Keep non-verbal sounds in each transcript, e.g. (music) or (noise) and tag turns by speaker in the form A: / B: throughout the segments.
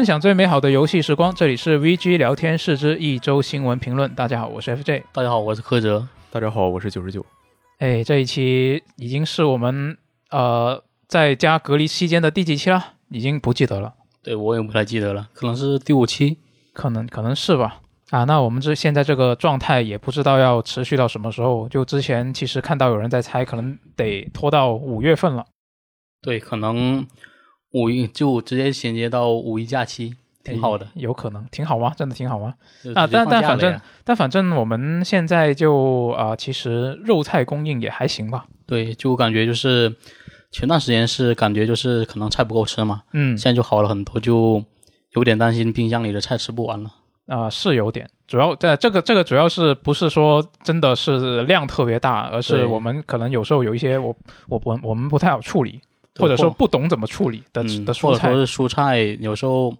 A: 分享最美好的游戏时光，这里是 VG 聊天室之一周新闻评论。大家好，我是 FJ。
B: 大家好，我是柯哲。
C: 大家好，我是九十九。
A: 哎，这一期已经是我们呃在家隔离期间的第几期了？已经不记得了。
B: 对我也不太记得了，可能是第五期，
A: 可能可能是吧。啊，那我们这现在这个状态也不知道要持续到什么时候。就之前其实看到有人在猜，可能得拖到五月份了。
B: 对，可能。五一就直接衔接到五一假期，挺好的，
A: 有可能挺好吗？真的挺好吗？啊，但但反正但反正我们现在就啊，其实肉菜供应也还行吧。
B: 对，就感觉就是前段时间是感觉就是可能菜不够吃嘛，嗯，现在就好了很多，就有点担心冰箱里的菜吃不完了。
A: 啊，是有点，主要在这个这个主要是不是说真的是量特别大，而是我们可能有时候有一些我我我我们不太好处理。或者说不懂怎么处理的的蔬
B: 菜，或者说是蔬菜有时候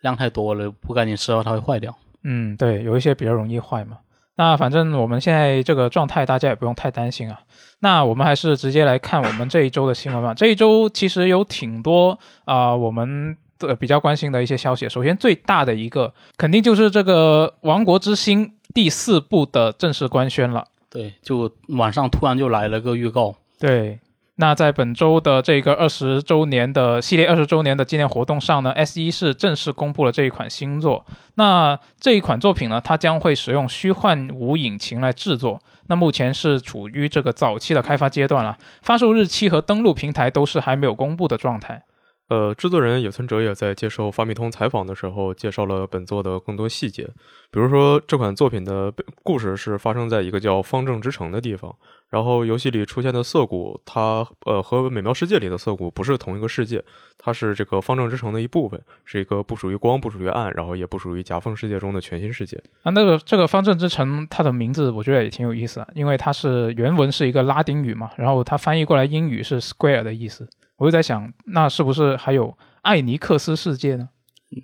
B: 量太多了，不赶紧吃的话它会坏掉。
A: 嗯，对，有一些比较容易坏嘛。那反正我们现在这个状态，大家也不用太担心啊。那我们还是直接来看我们这一周的新闻吧。这一周其实有挺多啊，我们的比较关心的一些消息。首先最大的一个，肯定就是这个《王国之心》第四部的正式官宣了。
B: 对，就晚上突然就来了个预告。
A: 对。那在本周的这个二十周年的系列二十周年的纪念活动上呢，S 一是正式公布了这一款新作。那这一款作品呢，它将会使用虚幻五引擎来制作。那目前是处于这个早期的开发阶段了，发售日期和登录平台都是还没有公布的状态。
C: 呃，制作人野村哲也在接受发米通采访的时候介绍了本作的更多细节，比如说这款作品的故事是发生在一个叫方正之城的地方。然后游戏里出现的涩谷，它呃和美妙世界里的涩谷不是同一个世界，它是这个方正之城的一部分，是一个不属于光、不属于暗，然后也不属于夹缝世界中的全新世界。
A: 啊，那个这个方正之城，它的名字我觉得也挺有意思啊，因为它是原文是一个拉丁语嘛，然后它翻译过来英语是 square 的意思，我就在想，那是不是还有艾尼克斯世界呢？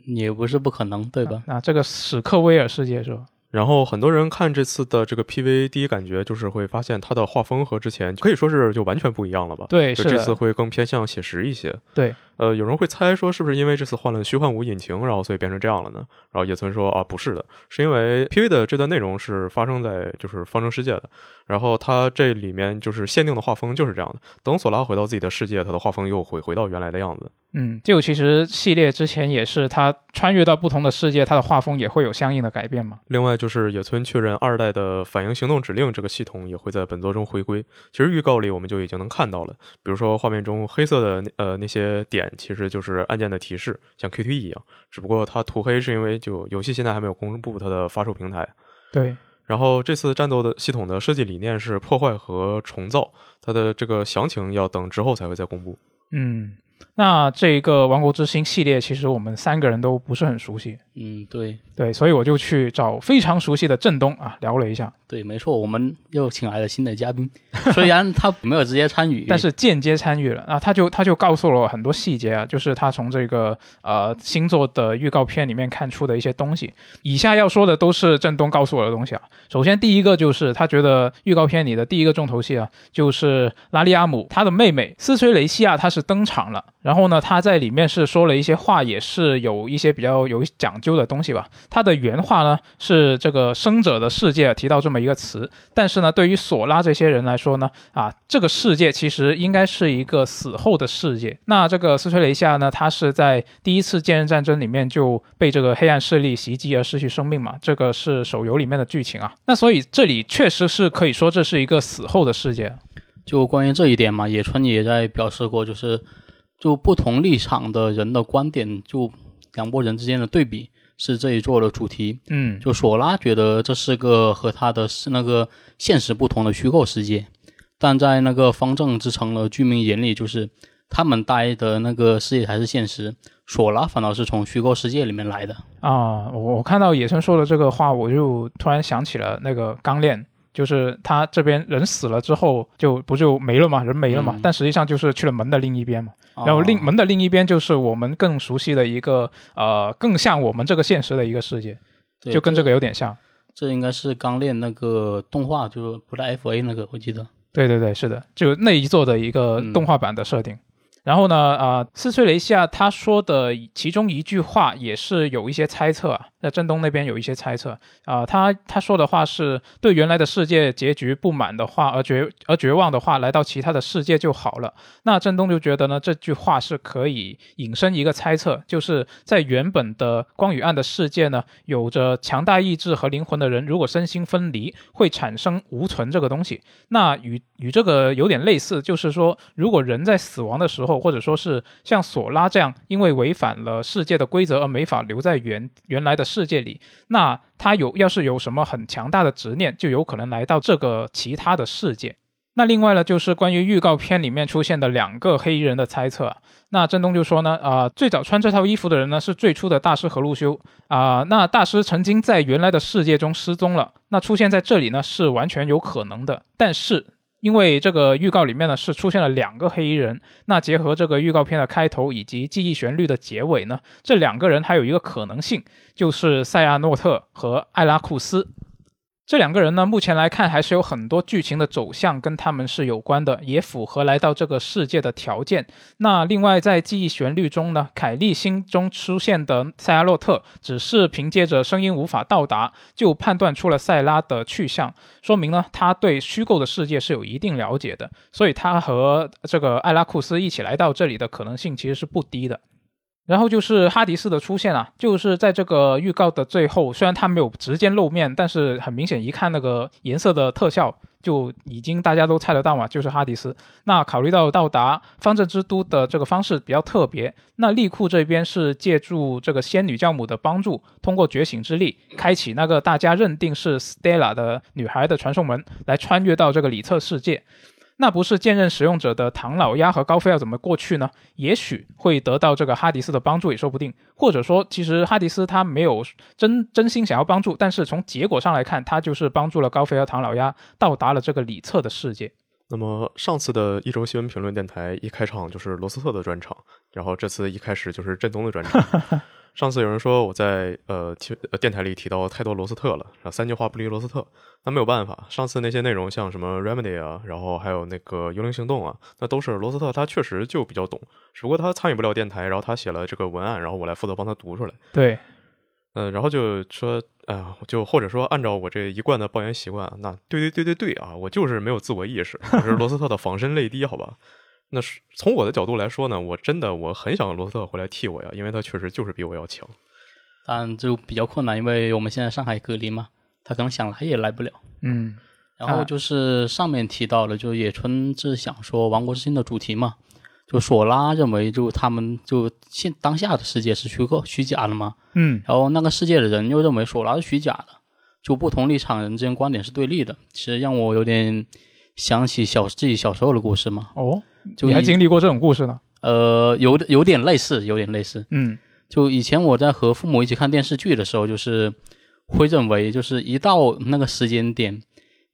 B: 也不是不可能，对吧？
A: 啊，这个史克威尔世界是吧？
C: 然后很多人看这次的这个 PV，第一感觉就是会发现它的画风和之前可以说是就完全不一样了吧？
A: 对，
C: 是这次会更偏向写实一些。
A: 对。
C: 呃，有人会猜说是不是因为这次换了虚幻五引擎，然后所以变成这样了呢？然后野村说啊，不是的，是因为 PV 的这段内容是发生在就是方程世界的，然后它这里面就是限定的画风就是这样的。等索拉回到自己的世界，他的画风又会回到原来的样子。
A: 嗯，就其实系列之前也是，他穿越到不同的世界，他的画风也会有相应的改变嘛。
C: 另外就是野村确认二代的反应行动指令这个系统也会在本作中回归。其实预告里我们就已经能看到了，比如说画面中黑色的呃那些点，其实就是。按键的提示像 QTE 一样，只不过它涂黑是因为就游戏现在还没有公布它的发售平台。
A: 对，
C: 然后这次战斗的系统的设计理念是破坏和重造，它的这个详情要等之后才会再公布。
A: 嗯。那这一个《王国之心》系列，其实我们三个人都不是很熟悉。
B: 嗯，对
A: 对，所以我就去找非常熟悉的振东啊聊了一下。
B: 对，没错，我们又请来了新的嘉宾，虽然他没有直接参与，(laughs)
A: 但是间接参与了。啊，他就他就告诉了我很多细节啊，就是他从这个呃星座的预告片里面看出的一些东西。以下要说的都是振东告诉我的东西啊。首先第一个就是他觉得预告片里的第一个重头戏啊，就是拉利阿姆他的妹妹斯崔雷西亚，她是登场了。然后呢，他在里面是说了一些话，也是有一些比较有讲究的东西吧。他的原话呢是这个生者的世界提到这么一个词，但是呢，对于索拉这些人来说呢，啊，这个世界其实应该是一个死后的世界。那这个斯崔雷夏呢，他是在第一次剑刃战争里面就被这个黑暗势力袭击而失去生命嘛，这个是手游里面的剧情啊。那所以这里确实是可以说这是一个死后的世界。
B: 就关于这一点嘛，野村也在表示过，就是。就不同立场的人的观点，就两拨人之间的对比是这一座的主题。
A: 嗯，
B: 就索拉觉得这是个和他的那个现实不同的虚构世界，但在那个方正之城的居民眼里，就是他们待的那个世界才是现实，索拉反倒是从虚构世界里面来的。
A: 啊，我我看到野生说的这个话，我就突然想起了那个钢链。就是他这边人死了之后，就不就没了嘛，人没了嘛。但实际上就是去了门的另一边嘛。然后另门的另一边就是我们更熟悉的一个呃，更像我们这个现实的一个世界，就跟这个有点像。
B: 这应该是刚练那个动画，就是不是 F A 那个，我记得。
A: 对对对，是的，就那一座的一个动画版的设定。然后呢，啊、斯崔雷西亚他说的其中一句话也是有一些猜测啊，在振东那边有一些猜测啊、他他说的话是对原来的世界结局不满的话，而绝而绝望的话，来到其他的世界就好了。那振东就觉得呢，这句话是可以引申一个猜测，就是在原本的光与暗的世界呢，有着强大意志和灵魂的人，如果身心分离，会产生无存这个东西。那与与这个有点类似，就是说，如果人在死亡的时候，或者说是像索拉这样，因为违反了世界的规则而没法留在原原来的世界里，那他有要是有什么很强大的执念，就有可能来到这个其他的世界。那另外呢，就是关于预告片里面出现的两个黑衣人的猜测。那振东就说呢，啊、最早穿这套衣服的人呢是最初的大师和路修啊、那大师曾经在原来的世界中失踪了，那出现在这里呢是完全有可能的。但是因为这个预告里面呢是出现了两个黑衣人，那结合这个预告片的开头以及记忆旋律的结尾呢，这两个人还有一个可能性，就是塞亚诺特和艾拉库斯。这两个人呢，目前来看还是有很多剧情的走向跟他们是有关的，也符合来到这个世界的条件。那另外在记忆旋律中呢，凯莉心中出现的塞亚洛特，只是凭借着声音无法到达，就判断出了塞拉的去向，说明呢他对虚构的世界是有一定了解的，所以他和这个艾拉库斯一起来到这里的可能性其实是不低的。然后就是哈迪斯的出现啊，就是在这个预告的最后，虽然他没有直接露面，但是很明显一看那个颜色的特效，就已经大家都猜得到嘛，就是哈迪斯。那考虑到到达方阵之都的这个方式比较特别，那利库这边是借助这个仙女教母的帮助，通过觉醒之力，开启那个大家认定是 Stella 的女孩的传送门，来穿越到这个里测世界。那不是剑刃使用者的唐老鸭和高飞要怎么过去呢？也许会得到这个哈迪斯的帮助也说不定，或者说，其实哈迪斯他没有真真心想要帮助，但是从结果上来看，他就是帮助了高飞和唐老鸭到达了这个里测的世界。
C: 那么上次的一周新闻评论电台一开场就是罗斯特的专场，然后这次一开始就是振东的专场。上次有人说我在呃提呃电台里提到太多罗斯特了，然后三句话不离罗斯特，那没有办法，上次那些内容像什么 Remedy 啊，然后还有那个幽灵行动啊，那都是罗斯特他确实就比较懂，只不过他参与不了电台，然后他写了这个文案，然后我来负责帮他读出来。
A: 对，
C: 嗯，然后就说，啊、就或者说按照我这一贯的抱怨习惯，那对对对对对啊，我就是没有自我意识，我是罗斯特的仿生泪滴，好吧？那是从我的角度来说呢，我真的我很想罗斯特回来替我呀，因为他确实就是比我要强。
B: 但就比较困难，因为我们现在上海隔离嘛，他可能想来也来不了。
A: 嗯，
B: 然后就是上面提到了，就野村是想说《王国之心》的主题嘛，就索拉认为就他们就现当下的世界是虚构虚假的嘛，
A: 嗯，
B: 然后那个世界的人又认为索拉是虚假的，就不同立场人之间观点是对立的，其实让我有点想起小自己小时候的故事嘛，
A: 哦，
B: 就
A: 你还经历过这种故事呢？
B: 呃有有点类似，有点类似，
A: 嗯，
B: 就以前我在和父母一起看电视剧的时候，就是会认为，就是一到那个时间点，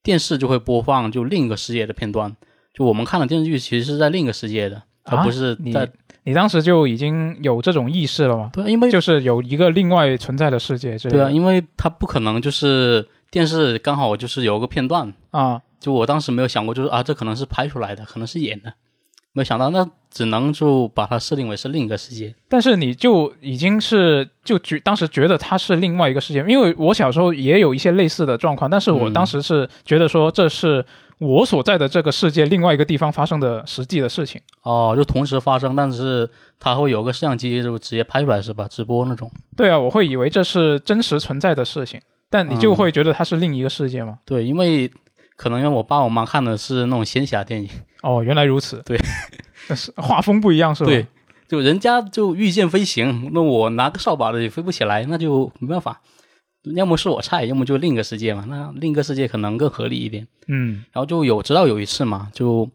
B: 电视就会播放就另一个世界的片段。就我们看的电视剧，其实是在另一个世界的，而不是
A: 啊你
B: 在、
A: 你当时就已经有这种意识了吗？
B: 对啊，因为
A: 就是有一个另外存在的世界。
B: 对啊，因为它不可能就是电视刚好就是有个片段，
A: 啊，
B: 就我当时没有想过，就是啊，这可能是拍出来的，可能是演的，没有想到，那只能就把它设定为是另一个世界。
A: 但是你就已经是就觉当时觉得它是另外一个世界，因为我小时候也有一些类似的状况，但是我
B: 嗯
A: 当时是觉得说这是我所在的这个世界另外一个地方发生的实际的事情。
B: 哦，就同时发生，但是它会有个摄像机就直接拍出来是吧？直播那种。
A: 对啊，我会以为这是真实存在的事情，但你就
B: 嗯
A: 会觉得它是另一个世界吗？
B: 对，因为可能因为我爸我妈看的是那种仙侠电影，
A: 哦，原来如此。
B: 对，(laughs)
A: 但是画风不一样是吧？
B: 对，就人家就御剑飞行，那我拿个扫把的也飞不起来，那就没办法。要么是我菜，要么就另一个世界嘛。那另一个世界可能更合理一点。
A: 嗯
B: 然后就有直到有一次嘛，就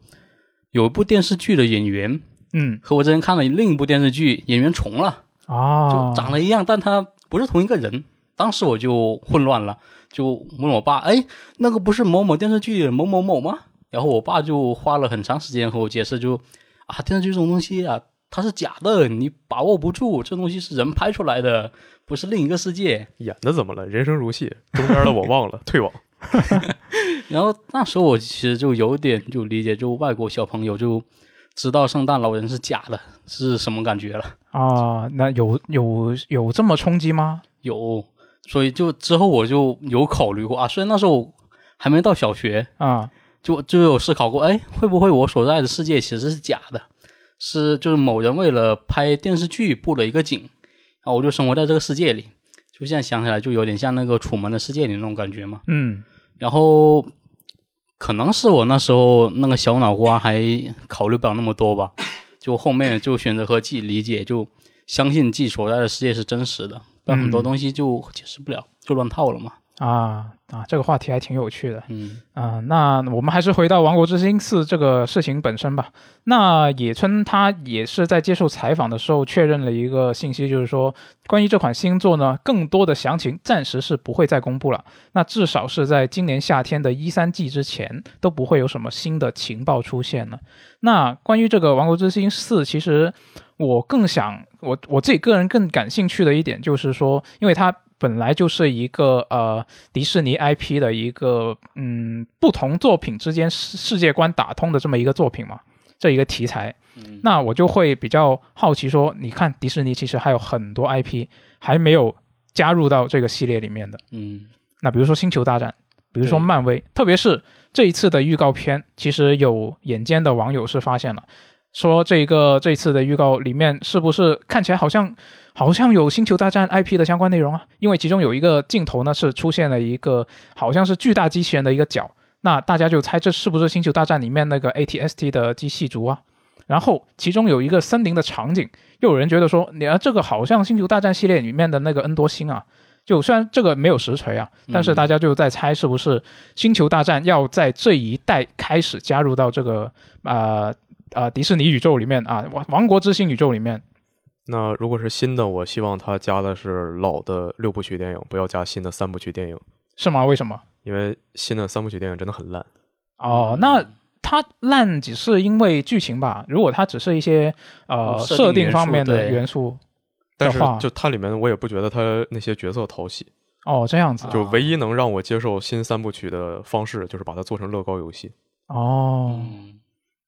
B: 有一部电视剧的演员
A: 嗯
B: 和我之前看了另一部电视剧演员重了，
A: 啊，
B: 就长得一样，但他不是同一个人。当时我就混乱了，就问我爸：“哎，那个不是某某电视剧的某某某吗？”然后我爸就花了很长时间和我解释就，啊，电视剧这种东西啊，它是假的，你把握不住，这东西是人拍出来的，不是另一个世界。
C: 演的怎么了？人生如戏，中间的我忘了，(laughs) 退网。(laughs)
B: 然后那时候我其实就有点就理解，就外国小朋友就知道圣诞老人是假的，是什么感觉了。
A: 啊，那有有有这么冲击吗？
B: 有，所以就之后我就有考虑过啊，虽然那时候还没到小学，
A: 啊，
B: 就就有思考过，哎，会不会我所在的世界其实是假的，是就是某人为了拍电视剧布了一个景，然后我就生活在这个世界里，就现在想起来就有点像那个《楚门的世界》里那种感觉嘛。
A: 嗯
B: 然后可能是我那时候那个小脑瓜还考虑不了那么多吧，就后面就选择和自己理解，就相信自己所在的世界是真实的，但很多
A: 嗯
B: 东西就解释不了，就乱套了嘛。
A: 啊啊，这个话题还挺有趣的。
B: 嗯
A: 啊、那我们还是回到《王国之心四》这个事情本身吧。那野村他也是在接受采访的时候确认了一个信息，就是说关于这款新作呢，更多的详情暂时是不会再公布了。那至少是在今年夏天的一三季之前，都不会有什么新的情报出现了。那关于这个《王国之心四》，其实我更想我我自己个人更感兴趣的一点就是说，因为它本来就是一个呃迪士尼 IP 的一个嗯不同作品之间世世界观打通的这么一个作品嘛，这一个题材，
B: 嗯。
A: 那我就会比较好奇说，你看迪士尼其实还有很多 IP 还没有加入到这个系列里面的，
B: 嗯。
A: 那比如说星球大战，比如说漫威，特别是这一次的预告片，其实有眼尖的网友是发现了，说这个这次的预告里面是不是看起来好像好像有星球大战 IP 的相关内容啊？因为其中有一个镜头呢是出现了一个好像是巨大机器人的一个脚，那大家就猜这是不是星球大战里面那个 ATST 的机器族啊？然后其中有一个森林的场景，又有人觉得说，你啊这个好像星球大战系列里面的那个恩多星啊。就虽然这个没有实锤啊，但是
B: 嗯
A: 大家就在猜是不是星球大战要在这一代开始加入到这个呃呃迪士尼宇宙里面啊，王王国之星宇宙里面。
C: 那如果是新的，我希望他加的是老的六部曲电影，不要加新的三部曲电影，
A: 是吗？为什么？
C: 因为新的三部曲电影真的很烂。
A: 哦，那它烂只是因为剧情吧？如果它只是一些呃
B: 设定
A: 方面的元素，
C: 但是就它里面，我也不觉得它那些角色讨喜。
A: 哦，这样子
B: 啊
C: 就唯一能让我接受新三部曲的方式，就是把它做成乐高游戏。
A: 哦。
B: 嗯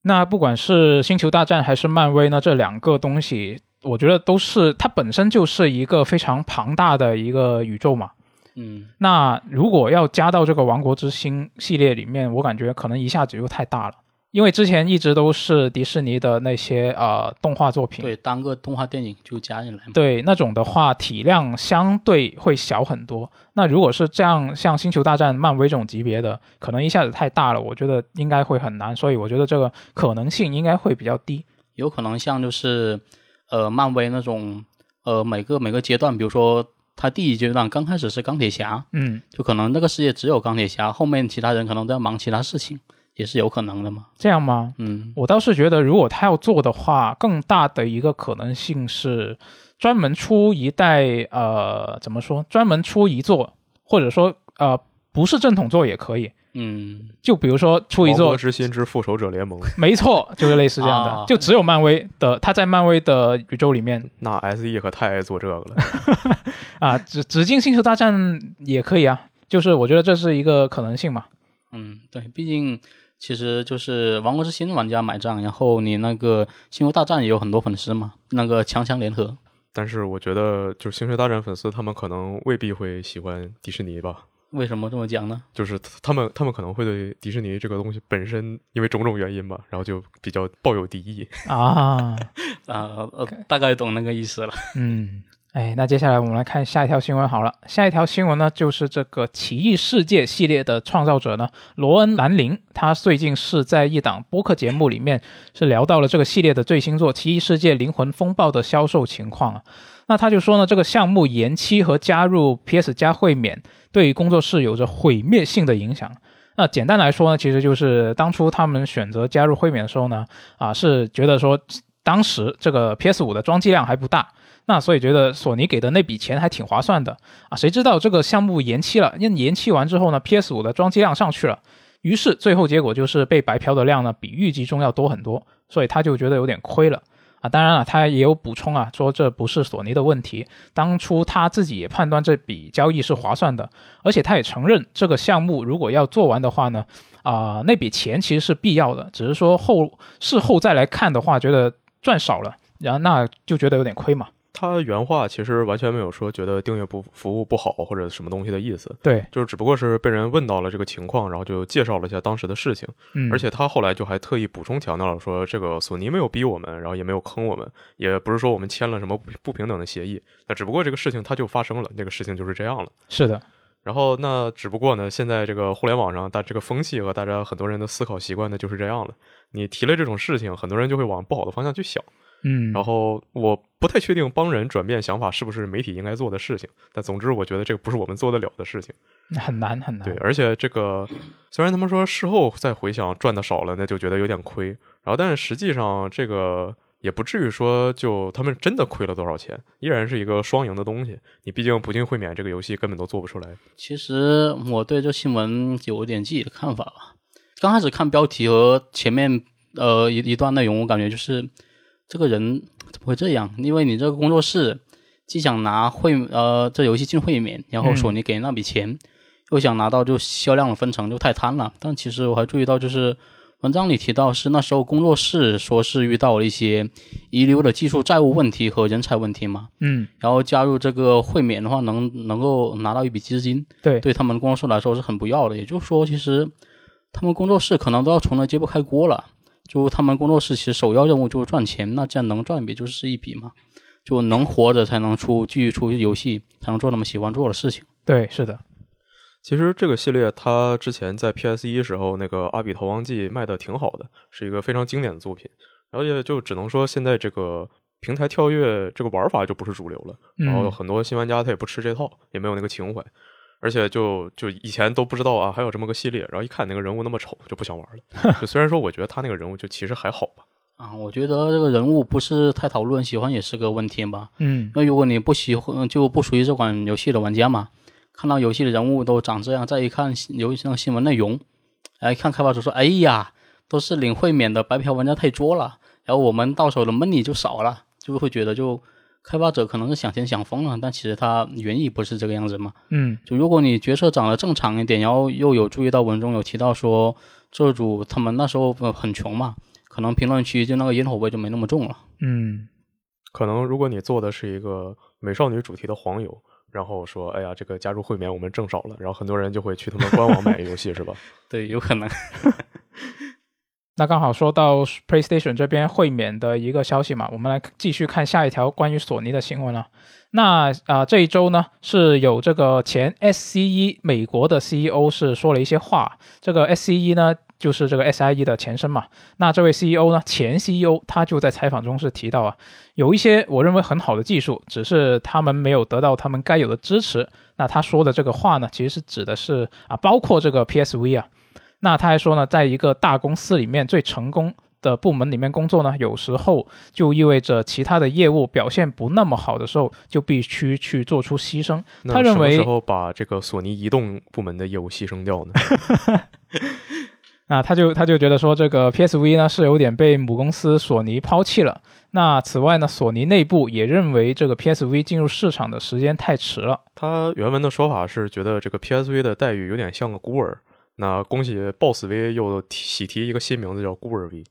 A: 那不管是星球大战还是漫威呢，这两个东西，我觉得都是它本身就是一个非常庞大的一个宇宙嘛。
B: 嗯
A: 那如果要加到这个王国之星系列里面，我感觉可能一下子又太大了，因为之前一直都是迪士尼的那些呃动画作品，
B: 对，当个动画电影就加进来嘛。
A: 对那种的话体量相对会小很多。那如果是这样，像星球大战、漫威这种级别的，可能一下子太大了，我觉得应该会很难，所以我觉得这个可能性应该会比较低。
B: 有可能像就是呃漫威那种呃每个每个阶段，比如说他第一阶段刚开始是钢铁侠，
A: 嗯，
B: 就可能那个世界只有钢铁侠，后面其他人可能都要忙其他事情，也是有可能的嘛。
A: 这样吗？
B: 嗯
A: 我倒是觉得，如果他要做的话，更大的一个可能性是专门出一代，呃，怎么说？专门出一座，或者说呃，不是正统座也可以。
B: 嗯
A: 就比如说出一
C: 王
A: 座
C: 国之心之复仇者联盟，(laughs)
A: 没错，就是类似这样的，
B: 啊
A: 就只有漫威的，他在漫威的宇宙里面 (laughs)
C: 那 SE 可太爱做这个了。
A: 啊，只只进星球大战也可以啊，就是我觉得这是一个可能性嘛。
B: 嗯，对，毕竟其实就是王国之心玩家买账，然后你那个星球大战也有很多粉丝嘛，那个强强联合。
C: 但是我觉得，就是星球大战粉丝他们可能未必会喜欢迪士尼吧。
B: 为什么这么讲呢？
C: 就是他们，他们可能会对迪士尼这个东西本身，因为种种原因吧，然后就比较抱有敌意。(laughs) (laughs)
A: 啊，
B: 啊呃，大概懂那个意思了。
A: 嗯，哎，那接下来我们来看下一条新闻好了。下一条新闻呢，就是这个《奇异世界》系列的创造者呢，罗恩·兰林，他最近是在一档播客节目里面是聊到了这个系列的最新作《奇异世界：灵魂风暴》的销售情况啊。那他就说呢，这个项目延期和加入 PS 加会免，对工作室有着毁灭性的影响。那简单来说呢，其实就是当初他们选择加入会免的时候呢，啊，是觉得说当时这个 PS 五的装机量还不大，那所以觉得索尼给的那笔钱还挺划算的啊。谁知道这个项目延期了，因为延期完之后呢，PS 五的装机量上去了，于是最后结果就是被白嫖的量呢比预计中要多很多，所以他就觉得有点亏了。啊，当然了，他也有补充啊，说这不是索尼的问题，当初他自己也判断这笔交易是划算的，而且他也承认这个项目如果要做完的话呢，啊、那笔钱其实是必要的，只是说后事后再来看的话，觉得赚少了，然后那就觉得有点亏嘛。
C: 他原话其实完全没有说觉得订阅不服务不好或者什么东西的意思，
A: 对，
C: 就是只不过是被人问到了这个情况，然后就介绍了一下当时的事情。
A: 嗯，
C: 而且他后来就还特意补充强调了说，这个索尼没有逼我们，然后也没有坑我们，也不是说我们签了什么不不平等的协议。那只不过这个事情它就发生了，那个事情就是这样了。
A: 是的，
C: 然后那只不过呢，现在这个互联网上大这个风气和大家很多人的思考习惯呢就是这样了。你提了这种事情，很多人就会往不好的方向去想。
A: 嗯，
C: 然后我不太确定帮人转变想法是不是媒体应该做的事情，但总之我觉得这个不是我们做得了的事情。
A: 很难很难。
C: 对，而且这个虽然他们说事后再回想赚的少了，那就觉得有点亏，然后但是实际上这个也不至于说就他们真的亏了多少钱，依然是一个双赢的东西。你毕竟不进会免这个游戏根本都做不出来。
B: 其实我对这新闻有点自己的看法吧。刚开始看标题和前面呃一一段内容，我感觉就是这个人怎么会这样？因为你这个工作室既想拿会呃这游戏进会免，然后索尼给那笔钱，又想拿到就销量的分成，就太贪了。但其实我还注意到，就是文章里提到是那时候工作室说是遇到了一些遗留的技术债务问题和人才问题嘛，
A: 嗯，
B: 然后加入这个会免的话，能能够拿到一笔资金，
A: 对，
B: 对他们工作室来说是很不要的。也就是说，其实他们工作室可能都要从来揭不开锅了。就他们工作室其实首要任务就是赚钱，那这样能赚一笔就是一笔嘛，就能活着才能出继续出游戏，才能做他们喜欢做的事情。
A: 对，是的，
C: 其实这个系列它之前在 PS 一时候那个《阿比逃亡记》卖的挺好的，是一个非常经典的作品。然后也就只能说现在这个平台跳跃这个玩法就不是主流了，然后
A: 嗯，
C: 很多新玩家他也不吃这套，也没有那个情怀。而且就就以前都不知道啊，还有这么个系列，然后一看那个人物那么丑，就不想玩了。(laughs) 就虽然说我觉得他那个人物就其实还好吧，
B: 啊，我觉得这个人物不是太讨论，喜欢也是个问题吧。
A: 嗯，
B: 那如果你不喜欢，就不属于这款游戏的玩家嘛，看到游戏的人物都长这样，再一看游戏上新闻内容，哎，看开发者说，哎呀，都是领会免的白嫖玩家太多了，然后我们到手的 money 就少了，就会觉得就开发者可能是想钱想疯了，但其实他原意不是这个样子嘛。
A: 嗯，
B: 就如果你角色长得正常一点，然后又有注意到文中有提到说，这组他们那时候呃很穷嘛，可能评论区就那个烟火味就没那么重了。
A: 嗯，
C: 可能如果你做的是一个美少女主题的黄油，然后说，哎呀，这个加入会免我们挣少了，然后很多人就会去他们官网买游戏，是吧？(laughs)
B: 对，有可能。
A: 那刚好说到 PlayStation 这边会免的一个消息嘛，我们来继续看下一条关于索尼的新闻了。那啊、这一周呢是有这个前 SCE 美国的 CEO 是说了一些话，这个 SCE 呢就是这个 SIE 的前身嘛。那这位 CEO 呢，前 CEO 他就在采访中是提到啊，有一些我认为很好的技术，只是他们没有得到他们该有的支持。那他说的这个话呢，其实是指的是啊，包括这个 PSV 啊。那他还说呢，在一个大公司里面最成功的部门里面工作呢，有时候就意味着其他的业务表现不那么好的时候，就必须去做出牺牲。他认为
C: 什么时候把这个索尼移动部门的业务牺牲掉呢？
A: 那 (laughs) 他就他就觉得说，这个 PSV 呢是有点被母公司索尼抛弃了。那此外呢，索尼内部也认为这个 PSV 进入市场的时间太迟了。
C: 他原文的说法是觉得这个 PSV 的待遇有点像个孤儿。那恭喜 Boss V 又喜提一个新名字叫孤儿 V。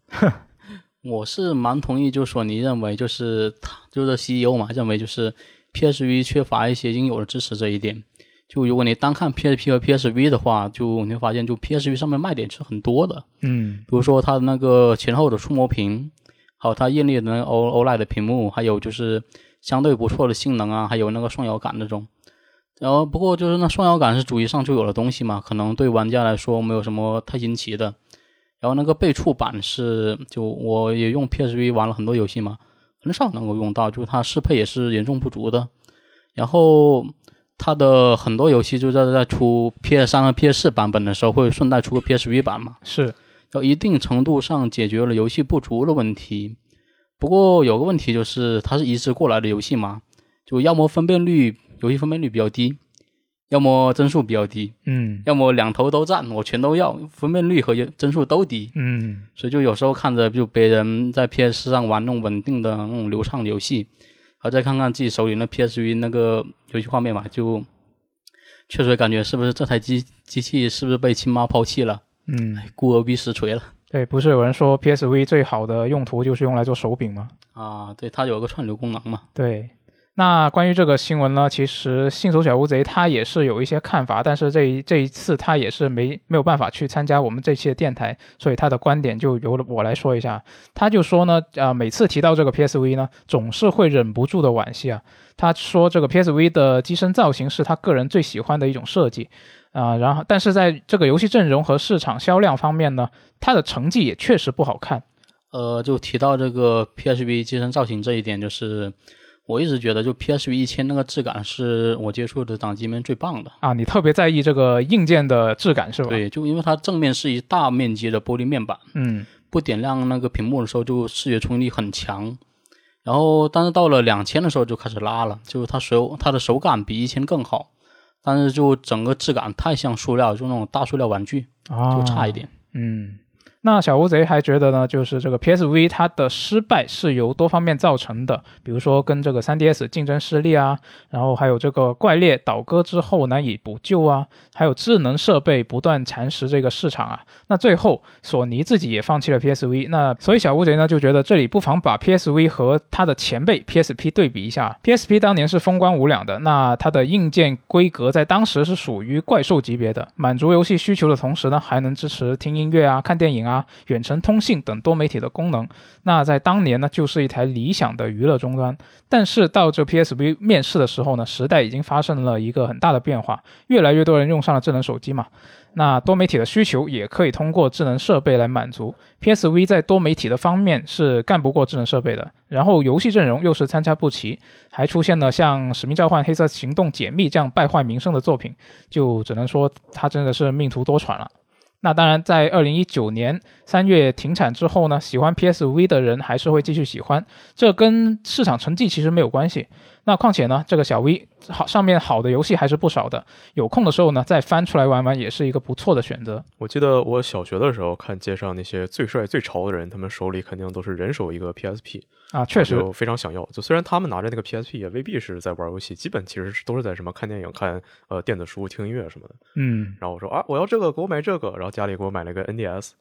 C: (laughs)
B: 我是蛮同意，就说你认为就是他就是 CEO 嘛，认为就是 PSV 缺乏一些应有的支持这一点。就如果你单看 PSP 和 PSV 的话，就你会发现，就 PSV 上面卖点是很多的，
A: 嗯
B: 比如说它的那个前后的触摸屏，还有它艳丽的那个 O OLED 的屏幕，还有就是相对不错的性能啊，还有那个双摇杆那种。然后不过就是那双摇杆是主机上就有的东西嘛，可能对玩家来说没有什么太新奇的。然后那个背触板是，就我也用 PSV 玩了很多游戏嘛，很少能够用到，就是它适配也是严重不足的。然后它的很多游戏就在在出 PS 三和 PS 四版本的时候，会顺带出个 PSV 版嘛，
A: 是，
B: 要一定程度上解决了游戏不足的问题。不过有个问题就是，它是移植过来的游戏嘛，就要么分辨率游戏分辨率比较低，要么帧数比较低，
A: 嗯
B: 要么两头都占，我全都要，分辨率和帧数都低，
A: 嗯
B: 所以就有时候看着就别人在 PS 上玩那种稳定的那种流畅的游戏，然后再看看自己手里那 PSV 那个游戏画面嘛，就确实感觉是不是这台机机器是不是被亲妈抛弃了？
A: 嗯，
B: 孤儿逼实锤了
A: 对，不是有人说 PSV 最好的用途就是用来做手柄吗？
B: 啊！对，它有个串流功能嘛。
A: 对，那关于这个新闻呢，其实信手小乌贼他也是有一些看法，但是这一这一次他也是没没有办法去参加我们这期的电台，所以他的观点就由我来说一下。他就说呢，啊、每次提到这个 PSV 呢，总是会忍不住的惋惜啊。他说这个 PSV 的机身造型是他个人最喜欢的一种设计。啊、然后，但是在这个游戏阵容和市场销量方面呢，它的成绩也确实不好看。
B: 呃，就提到这个 PSV 机身造型这一点，就是我一直觉得，就 PSV 一千那个质感是我接触的掌机里面最棒的。
A: 啊，你特别在意这个硬件的质感是吧？，
B: 对，就因为它正面是一大面积的玻璃面板，
A: 嗯，
B: 不点亮那个屏幕的时候，就视觉冲击力很强。然后，但是到了两千的时候就开始拉了，就是它手它的手感比一千更好，但是就整个质感太像塑料，就那种大塑料玩具，
A: 啊，
B: 就差一点。
A: 嗯，那小乌贼还觉得呢，就是这个 PSV 它的失败是由多方面造成的，比如说跟这个 3DS 竞争失利啊，然后还有这个怪猎倒戈之后难以补救啊，还有智能设备不断蚕食这个市场啊。那最后索尼自己也放弃了 PSV，那所以小乌贼呢就觉得这里不妨把 PSV 和它的前辈 PSP 对比一下。PSP 当年是风光无两的，那它的硬件规格在当时是属于怪兽级别的，满足游戏需求的同时呢，还能支持听音乐啊、看电影啊、啊远程通信等多媒体的功能。那在当年呢，就是一台理想的娱乐终端。但是到这 PSV 面世的时候呢，时代已经发生了一个很大的变化，越来越多人用上了智能手机嘛。那多媒体的需求也可以通过智能设备来满足。PSV 在多媒体的方面是干不过智能设备的，然后游戏阵容又是参差不齐，还出现了像《使命召唤：黑色行动：解密》这样败坏名声的作品，就只能说它真的是命途多舛了。那当然，在二零一九年三月停产之后呢，喜欢 PSV 的人还是会继续喜欢，这跟市场成绩其实没有关系。那况且呢，这个小 V 好上面好的游戏还是不少的，有空的时候呢再翻出来玩玩也是一个不错的选择
C: 我记得我小学的时候看街上那些最帅最潮的人，他们手里肯定都是人手一个 PSP，
A: 啊。确实，
C: 就非常想要。就虽然他们拿着那个 PSP 也未必是在玩游戏，基本其实都是在什么看电影、看呃电子书、听音乐什么的。
A: 嗯，
C: 然后我说啊，我要这个，给我买这个。然后家里给我买了个 NDS，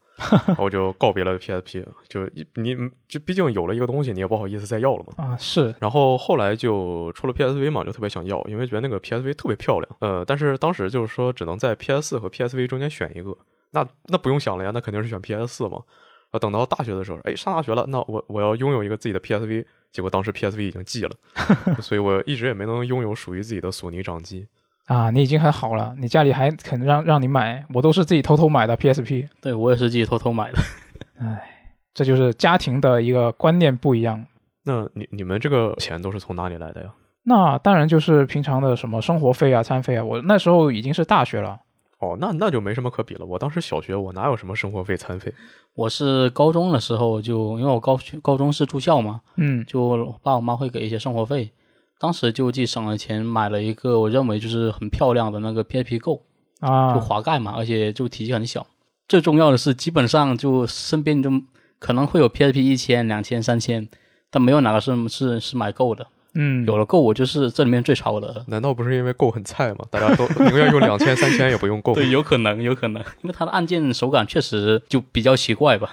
C: 我就告别了 PSP。就一你就毕竟有了一个东西，你也不好意思再要了嘛。
A: 啊是，
C: 然后后来就出了 PSV 嘛，就特别想要，因为觉得那个 PSV 特别漂亮。呃，但是当时就是说只能在 PS 4和 PSV 中间选一个，那那不用想了呀，那肯定是选 PS 4嘛。啊，等到大学的时候，哎，上大学了，那我我要拥有一个自己的 PSV，结果当时 PSV 已经寄了，(laughs) 所以我一直也没能拥有属于自己的索尼掌机。
A: 啊，你已经很好了，你家里还肯让让你买，我都是自己偷偷买的 PSP。
B: 对我也是自己偷偷买的。
A: 唉，这就是家庭的一个观念不一样。
C: 那你你们这个钱都是从哪里来的呀？
A: 那当然就是平常的什么生活费啊、餐费啊。我那时候已经是大学了，
C: 哦，那那就没什么可比了。我当时小学，我哪有什么生活费、餐费？
B: 我是高中的时候就因为我高高中是住校嘛，
A: 嗯
B: 就我爸我妈会给一些生活费，当时就既省了钱买了一个我认为就是很漂亮的那个 PSP Go，
A: 啊
B: 就滑盖嘛，而且就体积很小。最重要的是，基本上就身边就可能会有 PSP 一千、两千、三千，但没有哪个是是是买够的。
A: 嗯，
B: 有了够，我就是这里面最潮的。
C: 难道不是因为 Go 很菜吗？大家都宁愿用两千、三千也不用 Go。(laughs)
B: 对，有可能，有可能，因为它的按键手感确实就比较奇怪吧。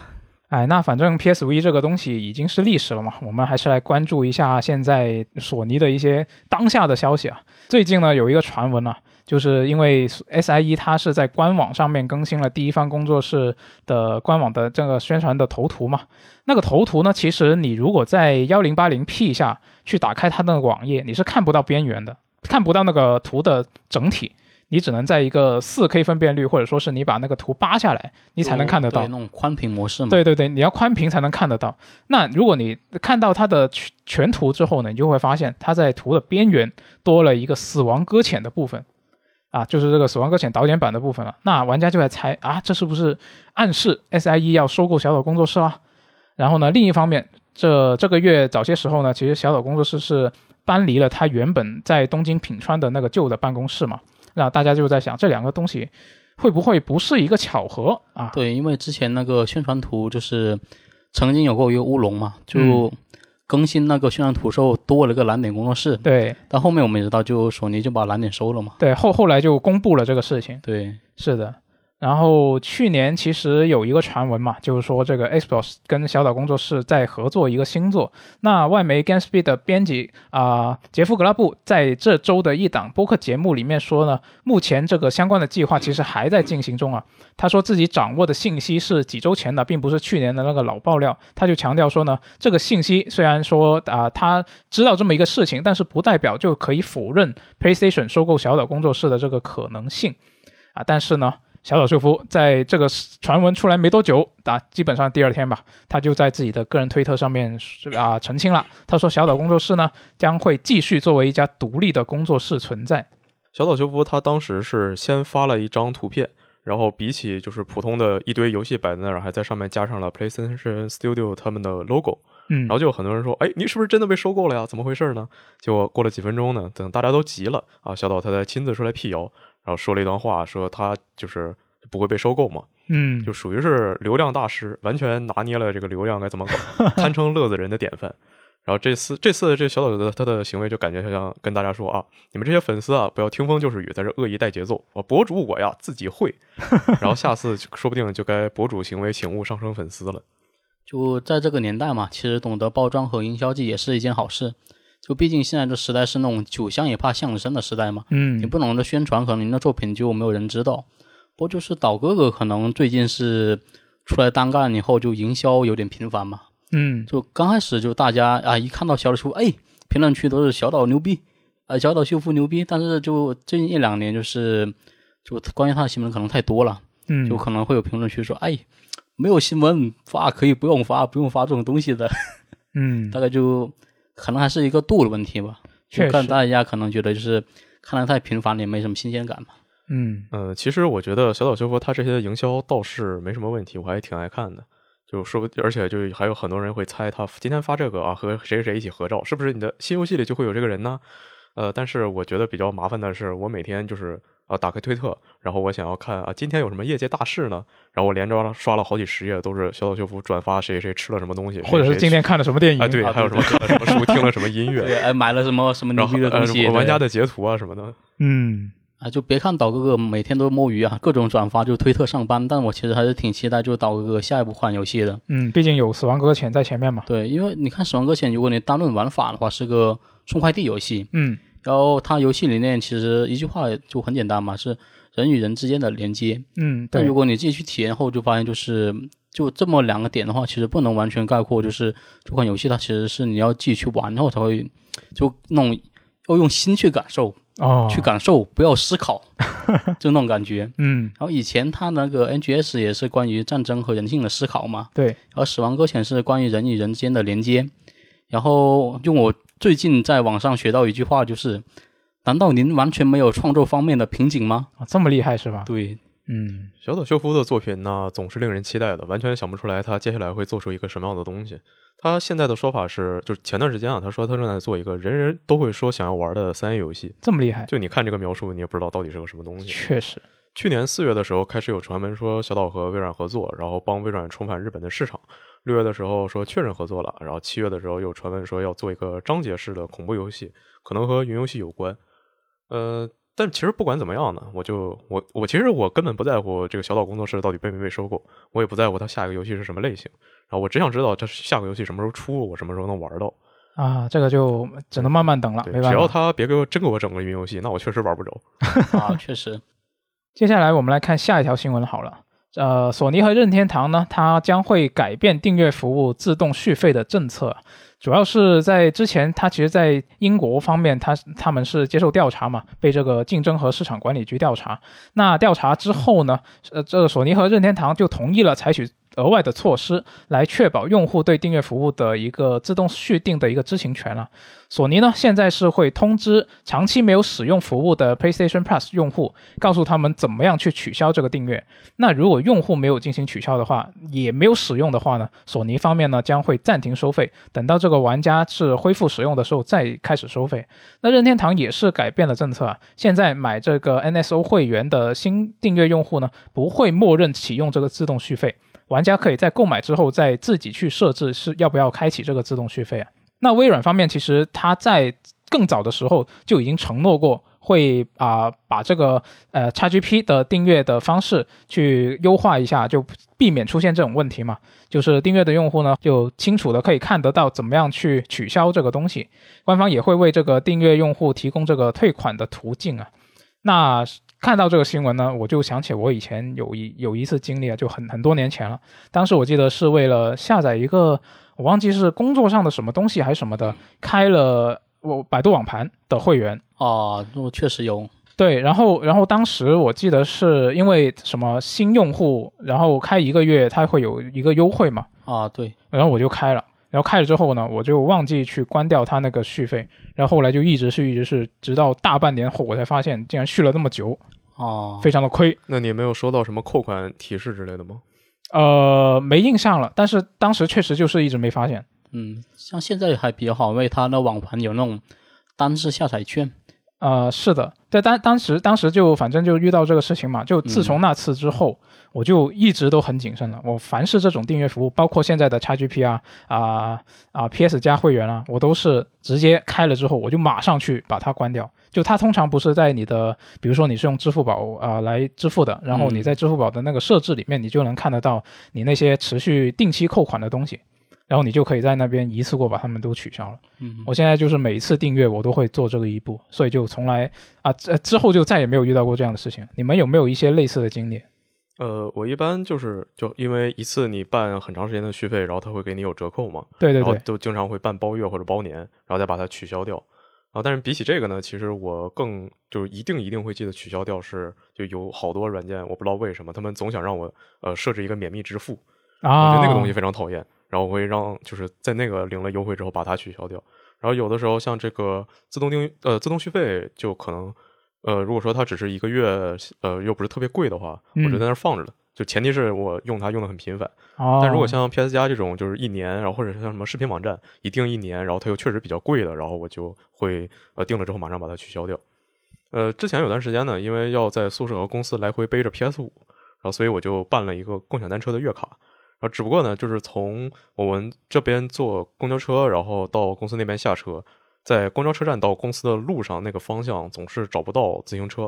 A: 哎，那反正 PSV 这个东西已经是历史了嘛，我们还是来关注一下现在索尼的一些当下的消息啊。最近呢，有一个传闻啊，就是因为 SIE 它是在官网上面更新了第一方工作室的官网的这个宣传的头图嘛。那个头图呢，其实你如果在幺零八零 P 下去打开它那个网页，你是看不到边缘的，看不到那个图的整体。你只能在一个四 K 分辨率，或者说是你把那个图扒下来，你才能看得到
B: 对。那种宽屏模式嘛。
A: 对对对，你要宽屏才能看得到。那如果你看到它的全全图之后呢，你就会发现它在图的边缘多了一个死亡搁浅的部分，啊，就是这个死亡搁浅导演版的部分了。那玩家就在猜啊，这是不是暗示 SIE 要收购小岛工作室啦？然后呢，另一方面，这这个月早些时候呢，其实小岛工作室是搬离了它原本在东京品川的那个旧的办公室嘛。那大家就在想，这两个东西会不会不是一个巧合啊？
B: 对，因为之前那个宣传图就是曾经有过一个乌龙嘛，
A: 嗯
B: 就更新那个宣传图时候多了一个蓝点工作室，
A: 对
B: 但后面我们也知道，就索尼就把蓝点收了嘛。
A: 对，后后来就公布了这个事情。
B: 对，
A: 是的，然后去年其实有一个传闻嘛，就是说这个 Xbox 跟小岛工作室在合作一个新作。那外媒 GameSpeed 的编辑啊、杰夫格拉布在这周的一档播客节目里面说呢，目前这个相关的计划其实还在进行中啊。他说自己掌握的信息是几周前的，并不是去年的那个老爆料。他就强调说呢，这个信息虽然说啊、他知道这么一个事情，但是不代表就可以否认 PlayStation 收购小岛工作室的这个可能性啊。但是呢。小岛秀夫在这个传闻出来没多久，啊，基本上第二天吧，他就在自己的个人推特上面啊澄清了。他说，小岛工作室呢将会继续作为一家独立的工作室存在。
C: 小岛秀夫他当时是先发了一张图片，然后比起就是普通的一堆游戏摆在那儿，还在上面加上了 PlayStation Studio 他们的 logo，
A: 嗯
C: 然后就有很多人说，哎，你是不是真的被收购了呀？怎么回事呢？结果过了几分钟呢，等大家都急了啊，小岛他才亲自出来辟谣，然后说了一段话，说他就是不会被收购嘛，
A: 嗯
C: 就属于是流量大师，完全拿捏了这个流量该怎么搞，(laughs) 堪称乐子人的典范。然后这次这次这小岛的他的行为就感觉像跟大家说啊，你们这些粉丝啊，不要听风就是雨，在这恶意带节奏。我博主我呀自己会，(laughs) 然后下次说不定就该博主行为请勿上升粉丝了。
B: 就在这个年代嘛，其实懂得包装和营销技也是一件好事。就毕竟现在这时代是那种酒香也怕巷子深的时代嘛，
A: 嗯
B: 你不懂得宣传，可能您的作品就没有人知道。不过就是岛哥哥可能最近是出来单干以后，就营销有点频繁嘛。
A: 嗯
B: 就刚开始就大家啊一看到小岛秀夫，哎，评论区都是小岛牛逼，啊小岛秀夫牛逼。但是就最近一两年，就是就关于他的新闻可能太多了，
A: 嗯，
B: 就可能会有评论区说，哎，没有新闻发可以不用发，不用发这种东西的。
A: 嗯 (laughs)
B: 大概就可能还是一个度的问题吧。
A: 确实
B: 看大家可能觉得就是看得太频繁了，也没什么新鲜感嘛。
A: 嗯
C: 呃，其实我觉得小岛秀夫他这些营销倒是没什么问题，我还挺爱看的。就说不，而且就还有很多人会猜他今天发这个啊，和谁谁谁一起合照，是不是你的新游戏里就会有这个人呢？呃，但是我觉得比较麻烦的是，我每天就是啊打开推特，然后我想要看啊今天有什么业界大事呢？然后我连着刷了好几十页，都是小岛秀夫转发谁谁吃了什么东西，
A: 或者是今天看了什么电影
C: 啊对，
B: 啊
C: 还有什么看了什么书，听了什么音乐，
B: 对，哎，买了什么什么东西，
C: 玩家的截图啊什么的。
A: 嗯
B: 啊，就别看岛哥哥每天都摸鱼啊，各种转发，就推特上班。但我其实还是挺期待，就是岛哥哥下一步换游戏的。
A: 嗯，毕竟有《死亡搁浅》在前面嘛。
B: 对，因为你看《死亡搁浅》，如果你单论玩法的话，是个送快递游戏，
A: 嗯
B: 然后它游戏里面其实一句话就很简单嘛，是人与人之间的连接。
A: 嗯，
B: 但如，果你自己去体验后，就发现就是就这么两个点的话，其实不能完全概括。就是这款游戏它其实是你要自己去玩后才会，就那种要用心去感受，
A: 哦，
B: 去感受，不要思考，(laughs) 就那种感觉。
A: 嗯
B: 然后以前它那个 NGS 也是关于战争和人性的思考嘛，
A: 对，
B: 然后死亡搁浅是关于人与人之间的连接。然后用我最近在网上学到一句话，就是：难道您完全没有创作方面的瓶颈吗？
A: 啊这么厉害是吧？
B: 对，
A: 嗯
C: 小岛秀夫的作品呢，总是令人期待的，完全想不出来他接下来会做出一个什么样的东西。他现在的说法是，就是前段时间啊，他说他正在做一个人人都会说想要玩的三 A 游戏。
A: 这么厉害，
C: 就你看这个描述，你也不知道到底是个什么东西。
A: 确实，
C: 去年四月的时候，开始有传闻说小岛和微软合作，然后帮微软重返日本的市场。六月的时候说确认合作了，然后七月的时候又传闻说要做一个章节式的恐怖游戏，可能和云游戏有关。呃，但其实不管怎么样呢，我就我我其实我根本不在乎这个小岛工作室到底被没被收购，我也不在乎它下一个游戏是什么类型，然后我只想知道这下个游戏什么时候出，我什么时候能玩到。
A: 啊，这个就只能慢慢等了，
C: 对，
A: 没办法。
C: 只要他别给我真给我整个云游戏，那我确实玩不着。
B: 啊，确实，(laughs)
A: 接下来我们来看下一条新闻好了。呃，索尼和任天堂呢，它将会改变订阅服务自动续费的政策，主要是在之前，它其实，在英国方面，它他们是接受调查嘛，被这个竞争和市场管理局调查。那调查之后呢，呃，这个索尼和任天堂就同意了采取额外的措施来确保用户对订阅服务的一个自动续订的一个知情权了。索尼呢，现在是会通知长期没有使用服务的 PlayStation Plus 用户，告诉他们怎么样去取消这个订阅。那如果用户没有进行取消的话，也没有使用的话呢，索尼方面呢将会暂停收费，等到这个玩家是恢复使用的时候再开始收费。那任天堂也是改变了政策啊，现在买这个 NSO 会员的新订阅用户呢，不会默认启用这个自动续费，玩家可以在购买之后再自己去设置是要不要开启这个自动续费啊。那微软方面其实它在更早的时候就已经承诺过会啊、把这个呃 XGP 的订阅的方式去优化一下，就避免出现这种问题嘛。就是订阅的用户呢，就清楚的可以看得到怎么样去取消这个东西。官方也会为这个订阅用户提供这个退款的途径啊。那看到这个新闻呢，我就想起我以前有一有一次经历啊，就很很多年前了。当时我记得是为了下载一个，我忘记是工作上的什么东西还是什么的，开了我百度网盘的会员。
B: 啊，我确实有，
A: 对，然后然后当时我记得是因为什么新用户，然后开一个月它会有一个优惠嘛，
B: 啊，对，
A: 然后我就开了，然后开了之后呢，我就忘记去关掉它那个续费，然后后来就一直是一直是，直到大半年后我才发现竟然续了那么久，
B: 哦，
A: 非常的亏。
C: 那你没有收到什么扣款提示之类的吗？
A: 呃，没印象了，但是当时确实就是一直没发现。
B: 嗯，像现在还比较好，因为它那网盘有那种单次下载券，
A: 呃，是的，在当当时当时就反正就遇到这个事情嘛，就自从那次之后，我就一直都很谨慎了。我凡是这种订阅服务，包括现在的 XGP 啊啊啊 PS 加会员啊，我都是直接开了之后，我就马上去把它关掉。就它通常不是在你的，比如说你是用支付宝啊、来支付的，然后你在支付宝的那个设置里面，你就能看得到你那些持续定期扣款的东西，然后你就可以在那边一次过把它们都取消了。
B: 嗯，
A: 我现在就是每一次订阅我都会做这个一步，所以就从来啊之之后就再也没有遇到过这样的事情。你们有没有一些类似的经历？
C: 呃，我一般就是就因为一次你办很长时间的续费，然后他会给你有折扣嘛，
A: 对对对，
C: 都经常会办包月或者包年，然后再把它取消掉。然后，但是比起这个呢，其实我更就是一定一定会记得取消掉是，就有好多软件我不知道为什么他们总想让我呃设置一个免密支付，我
A: 啊，
C: 觉得那个东西非常讨厌，然后我会让就是在那个领了优惠之后把它取消掉。然后有的时候像这个自动订呃自动续费，就可能呃如果说它只是一个月呃又不是特别贵的话，我就在那儿放着了。就前提是我用它用的很频繁，
A: 哦，
C: 但如果像 PS 加这种就是一年，然后或者是像什么视频网站一定一年，然后它又确实比较贵的，然后我就会呃定了之后马上把它取消掉。呃，之前有段时间呢，因为要在宿舍和公司来回背着 PS 五，然后所以我就办了一个共享单车的月卡。然后只不过呢，就是从我们这边坐公交车，然后到公司那边下车，在公交车站到公司的路上那个方向总是找不到自行车，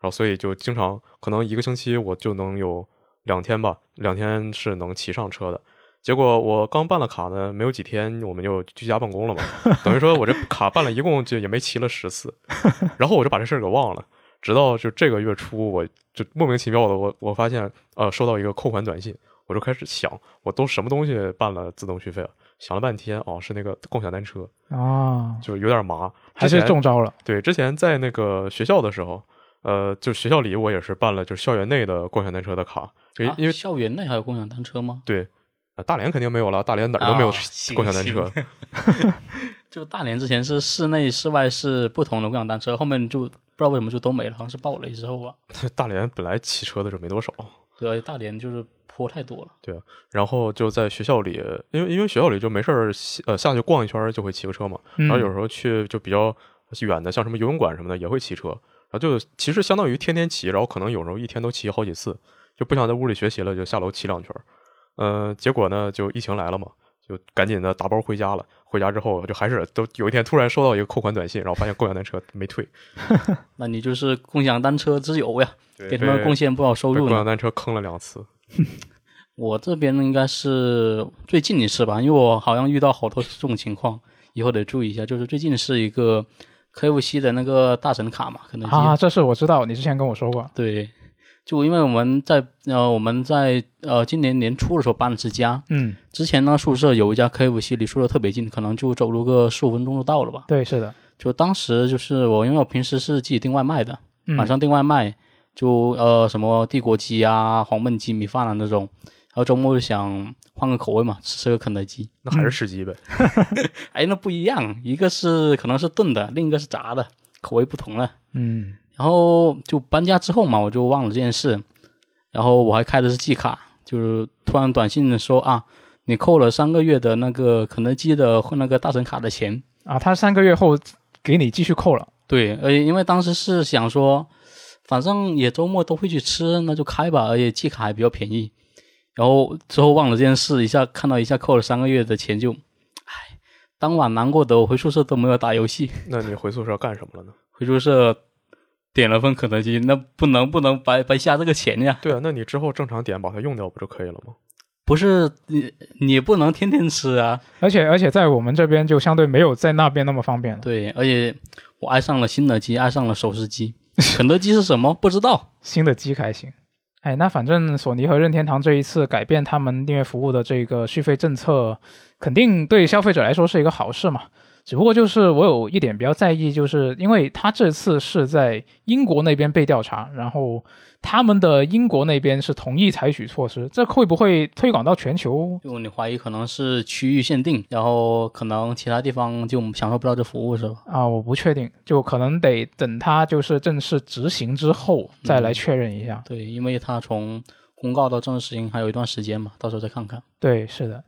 C: 然后所以就经常可能一个星期我就能有两天吧，两天是能骑上车的。结果我刚办了卡呢，没有几天我们就居家办公了嘛，(laughs) 等于说我这卡办了一共就也没骑了十次，(laughs) 然后我就把这事儿给忘了。直到就这个月初，我就莫名其妙的我我发现呃收到一个扣款短信，我就开始想我都什么东西办了自动续费了，想了半天哦是那个共享单车，
A: 啊，
C: 就有点麻。
A: 还是中招了。
C: 对，之前在那个学校的时候，呃，就学校里我也是办了，就是校园内的共享单车的卡，就因
B: 啊
C: 因为、
B: 校园内还有共享单车吗？
C: 对，呃，大连肯定没有了，大连哪儿都没有 (laughs) 共享单车。(laughs)
B: 就大连之前是室内、室外是不同的共享单车，后面就不知道为什么就都没了，好像是爆雷之后吧。(laughs)
C: 大连本来骑车的就没多少，
B: 对，大连就是坡太多了。
C: 对然后就在学校里，因为因为学校里就没事儿，呃，下去逛一圈就会骑个车嘛。
A: 嗯
C: 然后有时候去就比较远的，像什么游泳馆什么的也会骑车，然后就其实相当于天天骑，然后可能有时候一天都骑好几次，就不想在屋里学习了，就下楼骑两圈儿。呃，结果呢，就疫情来了嘛，就赶紧的打包回家了。回家之后，就还是都有一天突然收到一个扣款短信，然后发现共享单车没退，(laughs)
B: 那你就是共享单车之友呀，给他们贡献不少收入。
C: 共享单车坑了两次。(laughs)
B: 我这边应该是最近一次吧，因为我好像遇到好多这种情况，以后得注意一下。就是最近是一个 KFC 的那个大神卡嘛，可能。
A: 啊，这事我知道，你之前跟我说过。
B: 对，就因为我们在呃我们在呃今年年初的时候搬了次家，
A: 嗯，
B: 之前呢宿舍有一家 KFC 离宿舍特别近，可能就走路个十五分钟就到了吧。
A: 对，是的。
B: 就当时就是我，因为我平时是自己订外卖的，
A: 嗯
B: 晚上订外卖，就呃什么帝国鸡啊、黄焖鸡、米饭啊那种，然后周末就想换个口味嘛，吃个肯德基。
C: 那还是吃鸡呗。(laughs)
B: 哎，那不一样，一个是可能是炖的，另一个是炸的，口味不同了。
A: 嗯
B: 然后就搬家之后嘛，我就忘了这件事，然后我还开的是季卡，就是突然短信说啊，你扣了三个月的那个肯德基的那个大神卡的钱。
A: 啊，他三个月后给你继续扣了。
B: 对，而且因为当时是想说，反正也周末都会去吃，那就开吧，而且季卡还比较便宜。然后之后忘了这件事，一下看到一下扣了三个月的钱就，唉，当晚难过的我回宿舍都没有打游戏，
C: 那你回宿舍干什么了呢？
B: 回宿舍点了份肯德基，那不能不能白白下这个钱呀？
C: 对啊，那你之后正常点把它用掉不就可以了吗？
B: 不是你你不能天天吃啊。
A: 而且而且在我们这边就相对没有在那边那么方便了。
B: 对，而且我爱上了新的鸡，爱上了手撕鸡。肯德基是什么？不知道。(laughs)
A: 新的鸡还行。哎，那反正索尼和任天堂这一次改变他们订阅服务的这个续费政策，肯定对消费者来说是一个好事嘛。只不过就是我有一点比较在意，就是因为他这次是在英国那边被调查，然后他们的英国那边是同意采取措施，这会不会推广到全球？
B: 就你怀疑可能是区域限定，然后可能其他地方就享受不到这服务是吧？
A: 啊，我不确定，就可能得等它就是正式执行之后再来确认一下。
B: 对，因为它从公告到正式实行还有一段时间嘛，到时候再看看。
A: 对，是的。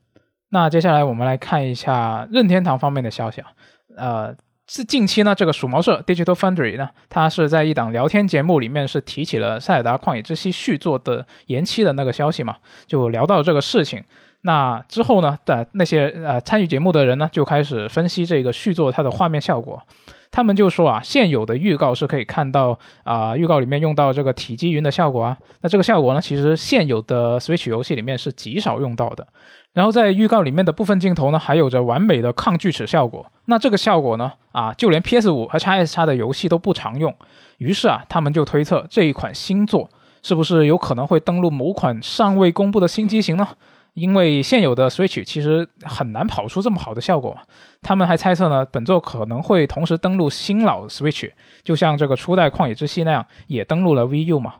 A: 那接下来我们来看一下任天堂方面的消息啊，呃，是近期呢，这个鼠毛社 Digital Foundry 呢，它是在一档聊天节目里面是提起了《塞尔达旷野之息》续作的延期的那个消息嘛，就聊到这个事情。那之后呢，的那些呃参与节目的人呢，就开始分析这个续作它的画面效果。他们就说啊，现有的预告是可以看到啊，预告里面用到这个体积云的效果啊，那这个效果呢，其实现有的 Switch 游戏里面是极少用到的。然后在预告里面的部分镜头呢，还有着完美的抗锯齿效果。那这个效果呢，啊，就连 PS 五和 x S x 的游戏都不常用。于是啊，他们就推测这一款新作是不是有可能会登陆某款尚未公布的新机型呢？因为现有的 Switch 其实很难跑出这么好的效果。他们还猜测呢，本作可能会同时登录新老 Switch，就像这个初代旷野之息那样，也登录了 VU 嘛。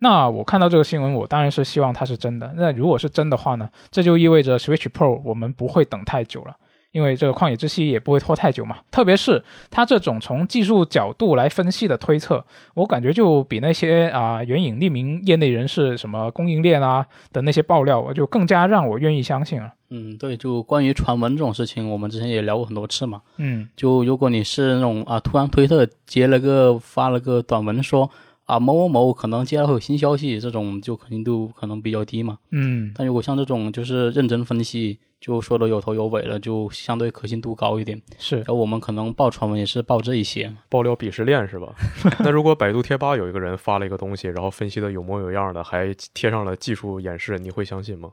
A: 那我看到这个新闻，我当然是希望它是真的。那如果是真的话呢，这就意味着 Switch Pro 我们不会等太久了，因为这个旷野之息也不会拖太久嘛。特别是它这种从技术角度来分析的推测，我感觉就比那些啊援引匿名业内人士什么供应链啊的那些爆料，我就更加让我愿意相信了。
B: 嗯，对，就关于传闻这种事情，我们之前也聊过很多次嘛。
A: 嗯，
B: 就如果你是那种啊，突然推特接了个发了个短文说。啊，某某某可能接下来会有新消息，这种就可信度可能比较低嘛。
A: 嗯，
B: 但如果像这种就是认真分析，就说的有头有尾了，就相对可信度高一点。
A: 是，
B: 而我们可能报传闻也是报这一些，
C: 爆料鄙视链是吧？(laughs) 那如果百度贴吧有一个人发了一个东西，然后分析的有模有样的，还贴上了技术演示，你会相信吗？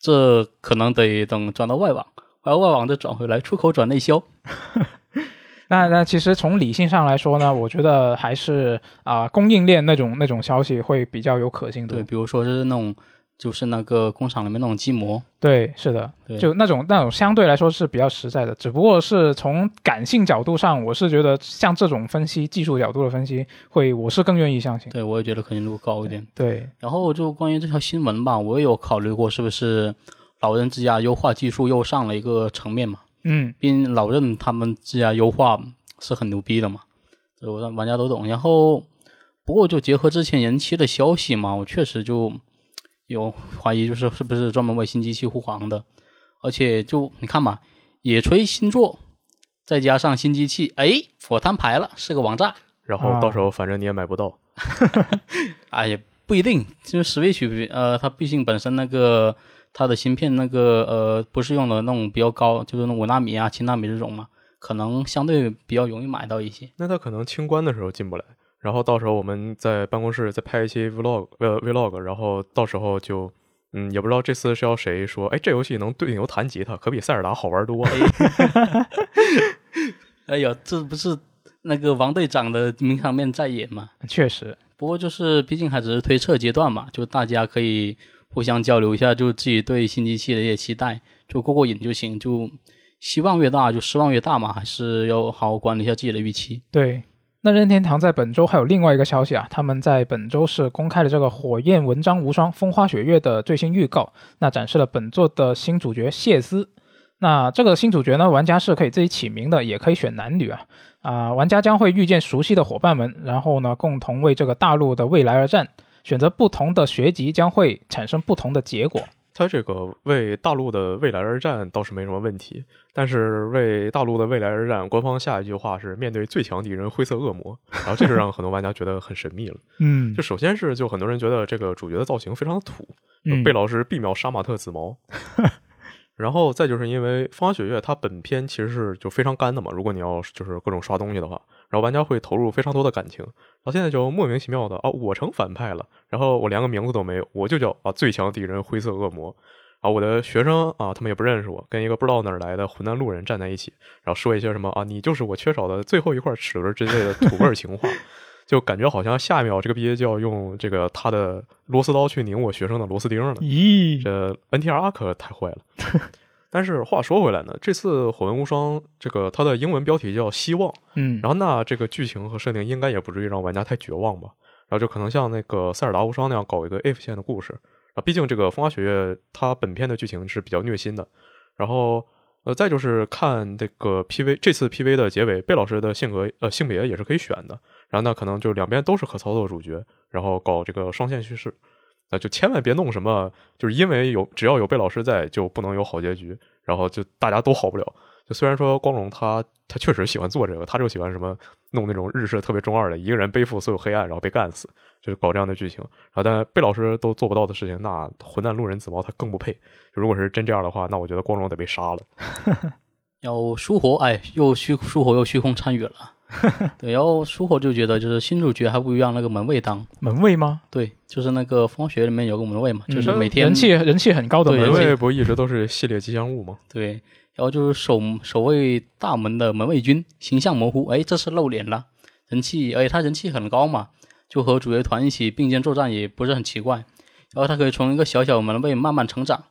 B: 这可能得等转到外网，然后外网再转回来，出口转内销。(laughs)
A: 那那其实从理性上来说呢，我觉得还是啊供应链那种那种消息会比较有可信度。
B: 对，比如说是那种就是那个工厂里面那种机模。
A: 对，是的，就那种那种相对来说是比较实在的。只不过是从感性角度上，我是觉得像这种分析技术角度的分析，会我是更愿意相信。
B: 对，我也觉得可信度高一点。
A: 对，
B: 然后就关于这条新闻吧，我也有考虑过是不是老人之家优化技术又上了一个层面嘛。
A: 嗯，
B: 毕竟老任他们自家优化是很牛逼的嘛，这我让玩家都懂。然后，不过就结合之前延期的消息嘛，我确实就有怀疑，就是是不是专门为新机器护航的。而且就你看嘛，野炊新作，再加上新机器，哎，我摊牌了，是个网炸。
C: 然后到时候反正你也买不到。(laughs)
B: 哎呀，不一定，就是 Switch，呃，它毕竟本身那个。它的芯片那个呃不是用的那种比较高，就是那五纳米啊、七纳米这种嘛，可能相对比较容易买到一些。
C: 那它可能清关的时候进不来，然后到时候我们在办公室再拍一期 vlog，呃 vlog，然后到时候就嗯也不知道这次是要谁说，哎这游戏能对牛弹吉他，可比塞尔达好玩多了。
B: 哎 (laughs) 呀，这不是那个王队长的名场面在演吗？
A: 确实，
B: 不过就是毕竟还只是推测阶段嘛，就大家可以。互相交流一下，就自己对新机器的一些期待，就过过瘾就行。就希望越大，就失望越大嘛，还是要好好管理一下自己的预期。
A: 对，那任天堂在本周还有另外一个消息啊，他们在本周是公开了这个《火焰纹章无双：风花雪月》的最新预告，那展示了本作的新主角谢斯。那这个新主角呢，玩家是可以自己起名的，也可以选男女啊。啊，玩家将会遇见熟悉的伙伴们，然后呢，共同为这个大陆的未来而战。选择不同的学籍将会产生不同的结果。
C: 他这个为大陆的未来而战倒是没什么问题，但是为大陆的未来而战，官方下一句话是面对最强敌人灰色恶魔，然后这就让很多玩家觉得很神秘了。(laughs)
A: 嗯，
C: 就首先是就很多人觉得这个主角的造型非常的土，贝老师必秒杀马特紫毛。(laughs) 然后再就是因为风花雪月它本片其实是就非常干的嘛，如果你要就是各种刷东西的话，然后玩家会投入非常多的感情。然后现在就莫名其妙的啊，我成反派了，然后我连个名字都没有，我就叫啊最强敌人灰色恶魔。啊，我的学生啊，他们也不认识我，跟一个不知道哪儿来的混蛋路人站在一起，然后说一些什么啊，你就是我缺少的最后一块齿轮之类的土味情话，(laughs) 就感觉好像下一秒这个毕业就要用这个他的螺丝刀去拧我学生的螺丝钉了。
A: 咦，
C: 这 NTR 可太坏了。(laughs) 但是话说回来呢，这次《火纹无双》这个它的英文标题叫“希望”，
A: 嗯，
C: 然后那这个剧情和设定应该也不至于让玩家太绝望吧？然后就可能像那个《塞尔达无双》那样搞一个 if 线的故事。啊，毕竟这个风花雪月它本片的剧情是比较虐心的，然后呃，再就是看这个 PV，这次 PV 的结尾，贝老师的性格呃性别也是可以选的，然后那可能就两边都是可操作主角，然后搞这个双线叙事，那就千万别弄什么，就是因为有只要有贝老师在就不能有好结局，然后就大家都好不了。就虽然说光荣他他确实喜欢做这个，他就喜欢什么弄那种日式特别中二的，一个人背负所有黑暗，然后被干死，就是搞这样的剧情。然后但贝老师都做不到的事情，那混蛋路人紫猫他更不配。如果是真这样的话，那我觉得光荣得被杀了。(laughs)
B: 要舒活，哎，又虚舒活又虚空参与了。(laughs) 对，然后舒活就觉得就是新主角还不如让那个门卫当。
A: 门卫吗？
B: 对，就是那个风雪里面有个门卫嘛，就是
A: 嗯
B: 每天
A: 人气人气很高的
B: 对
C: 门
A: 门卫，
C: 卫不一直都是系列吉祥物吗？
B: 对，然后就是守守卫大门的门卫军，形象模糊，哎，这是露脸了，人气，而且他人气很高嘛，就和主角团一起并肩作战也不是很奇怪。然后他可以从一个小小门卫慢慢成长，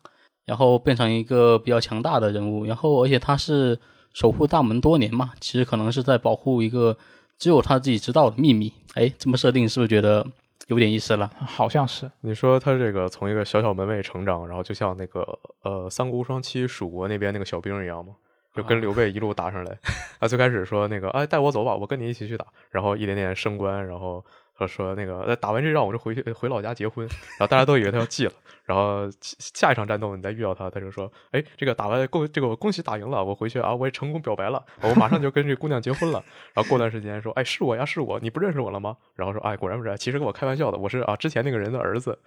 B: 然后变成一个比较强大的人物。然后而且他是守护大门多年嘛，其实可能是在保护一个只有他自己知道的秘密。哎，这么设定是不是觉得有点意思了？
A: 好像是。
C: 你说他这个从一个小小门卫成长，然后就像那个呃《三国无双七》蜀国那边那个小兵一样吗？就跟刘备一路打上来。(laughs) 啊，最开始说那个哎带我走吧，我跟你一起去打，然后一点点升官，然后说说那个打完这仗我就回去回老家结婚，然后大家都以为他要记了，然后下一场战斗你再遇到他，他就说哎这个打完恭这个我恭喜打赢了，我回去啊我也成功表白了，我马上就跟这姑娘结婚了。然后过段时间说哎是我呀是我，你不认识我了吗？然后说哎果然不是，其实跟我开玩笑的，我是啊之前那个人的儿子。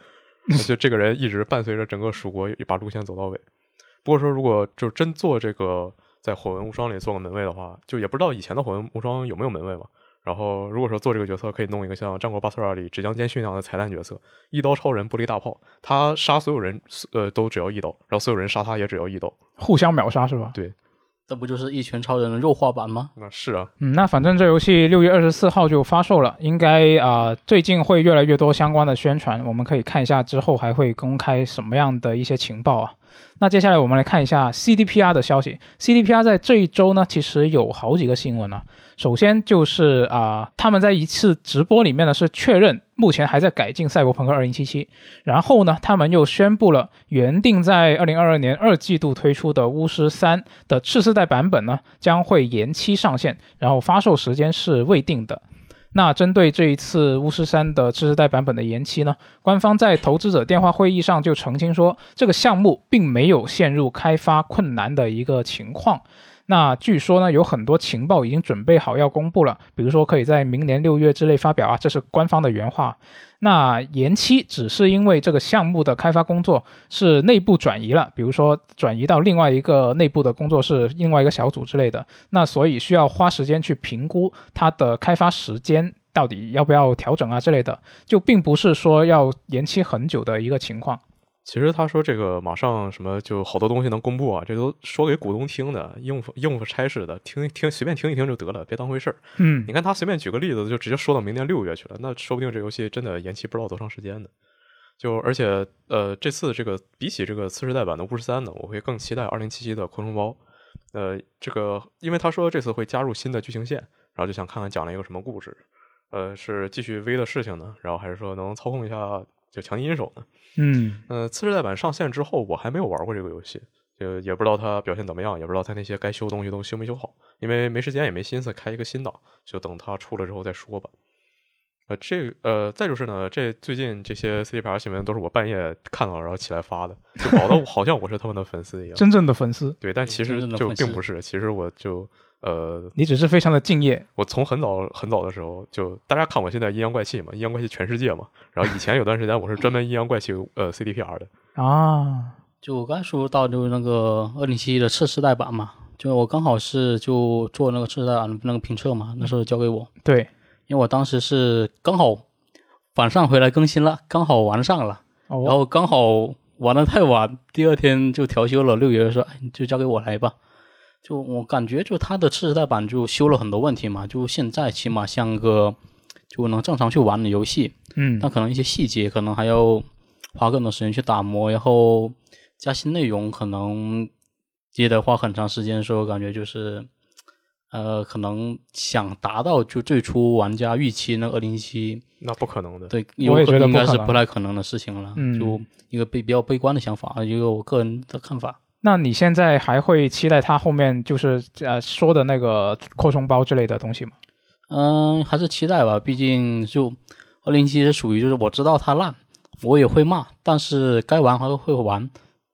C: 就这个人一直伴随着整个蜀国把路线走到尾。不过说，如果就真做这个在火纹无双里做个门卫的话，就也不知道以前的火纹无双有没有门卫嘛。然后如果说做这个角色，可以弄一个像《战国巴塞尔》里芷江监训那样的彩蛋角色，一刀超人玻璃大炮，他杀所有人呃都只要一刀，然后所有人杀他也只要一刀。
A: 互相秒杀是吧？
B: 对这不就是一拳超人的弱化版吗？
C: 那是啊，
A: 嗯，那反正这游戏六月二十四号就发售了，应该啊、呃最近会越来越多相关的宣传，我们可以看一下之后还会公开什么样的一些情报啊。那接下来我们来看一下 CDPR 的消息。CDPR 在这一周呢，其实有好几个新闻啊。首先就是啊、他们在一次直播里面呢是确认目前还在改进《赛博朋克2077》，然后呢，他们又宣布了原定在2022年二季度推出的《巫师三》的次世代版本呢将会延期上线，然后发售时间是未定的。那针对这一次巫师三的次世代版本的延期呢，官方在投资者电话会议上就澄清说，这个项目并没有陷入开发困难的一个情况。那据说呢，有很多情报已经准备好要公布了，比如说可以在明年六月之内发表啊，这是官方的原话。那延期只是因为这个项目的开发工作是内部转移了，比如说转移到另外一个内部的工作室、另外一个小组之类的，那所以需要花时间去评估它的开发时间到底要不要调整啊之类的，就并不是说要延期很久的一个情况。
C: 其实他说这个马上什么就好多东西能公布啊，这都说给股东听的，应付应付差事的，听听随便听一听就得了，别当回事儿。
A: 嗯
C: 你看他随便举个例子，就直接说到明年六月去了，那说不定这游戏真的延期不知道多长时间呢。就而且呃，这次这个比起这个次世代版的巫师三呢，我会更期待二零七七的昆虫包。呃，这个因为他说这次会加入新的剧情线，然后就想看看讲了一个什么故事。呃，是继续 V 的事情呢，然后还是说能操控一下就强敌银手呢？
A: 嗯
C: 呃，次世代版上线之后，我还没有玩过这个游戏，就也不知道它表现怎么样，也不知道它那些该修的东西都修没修好，因为没时间也没心思开一个新档，就等它出了之后再说吧。呃，这呃，再就是呢，这最近这些 CDPR 新闻都是我半夜看到然后起来发的，就搞得 (laughs) 好像我是他们的粉丝一样。
A: 真正的粉丝，
C: 对，但其实就并不是，其实我就呃，
A: 你只是非常的敬业。
C: 我从很早很早的时候就，大家看我现在阴阳怪气嘛，阴阳怪气全世界嘛。然后以前有段时间我是专门阴阳怪气呃 CDPR 的，
A: 啊，
B: 就我刚才说到就是那个二零七一的次世代版嘛，就我刚好是就做那个次世代那个评测嘛，那时候交给我，
A: 对，
B: 因为我当时是刚好晚上回来更新了，刚好玩上了，然
A: 哦，
B: 后刚好玩的太晚，第二天就调休了。六爷说：“哎，你就交给我来吧。”就我感觉，就它的次世代版就修了很多问题嘛，就现在起码像个就能正常去玩的游戏，
A: 嗯
B: 但可能一些细节可能还要花更多时间去打磨，然后加新内容可能也得花很长时间。所以我感觉就是，呃，可能想达到就最初玩家预期那二零一七，
C: 那不可能的。
B: 对，
A: 我也觉得
B: 应该是
A: 不
B: 太可能的事情了。
A: 嗯
B: 就一个悲比较悲观的想法，一个我个人的看法。
A: 那你现在还会期待它后面就是呃说的那个扩充包之类的东西吗？
B: 嗯，还是期待吧，毕竟就二零七是属于就是我知道它烂，我也会骂，但是该玩还是会玩，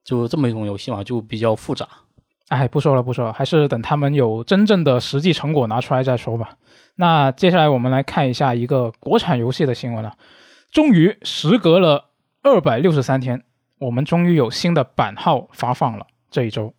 B: 就这么一种游戏嘛，就比较复杂。
A: 哎，不说了，不说了，还是等他们有真正的实际成果拿出来再说吧。那接下来我们来看一下一个国产游戏的新闻了。终于，时隔了二百六十三天，我们终于有新的版号发放了。这一周，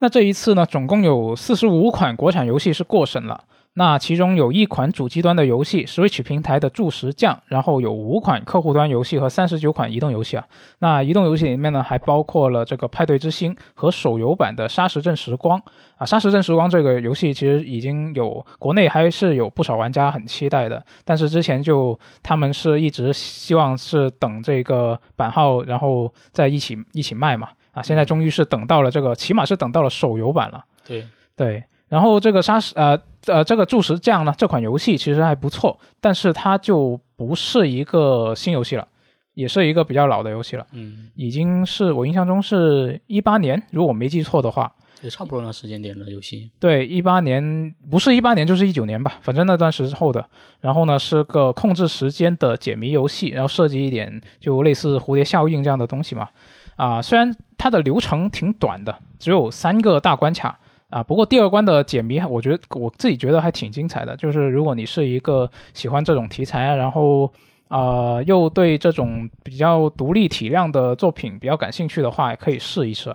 A: 那这一次呢，总共有四十五款国产游戏是过审了。那其中有一款主机端的游戏，Switch 平台的《筑石匠》，然后有五款客户端游戏和三十九款移动游戏啊。那移动游戏里面呢，还包括了这个《派对之星》和手游版的《沙石镇时光》啊。《沙石镇时光》这个游戏其实已经有国内还是有不少玩家很期待的，但是之前就他们是一直希望是等这个版号，然后再一起一起卖嘛。啊，现在终于是等到了这个，起码是等到了手游版了。
B: 对，
A: 对，然后这个沙石呃呃这个筑石匠呢，这款游戏其实还不错，但是它就不是一个新游戏了，也是一个比较老的游戏了，
B: 嗯，
A: 已经是我印象中是一八年，如果我没记错的话，
B: 也差不多那时间点的游戏。
A: 对，一八年不是一八年就是一九年吧，反正那段时候的。然后呢，是个控制时间的解谜游戏，然后涉及一点就类似蝴蝶效应这样的东西嘛。啊，虽然它的流程挺短的，只有三个大关卡啊，不过第二关的解谜，我觉得我自己觉得还挺精彩的。就是如果你是一个喜欢这种题材，然后啊又对这种比较独立体量的作品比较感兴趣的话，也可以试一试。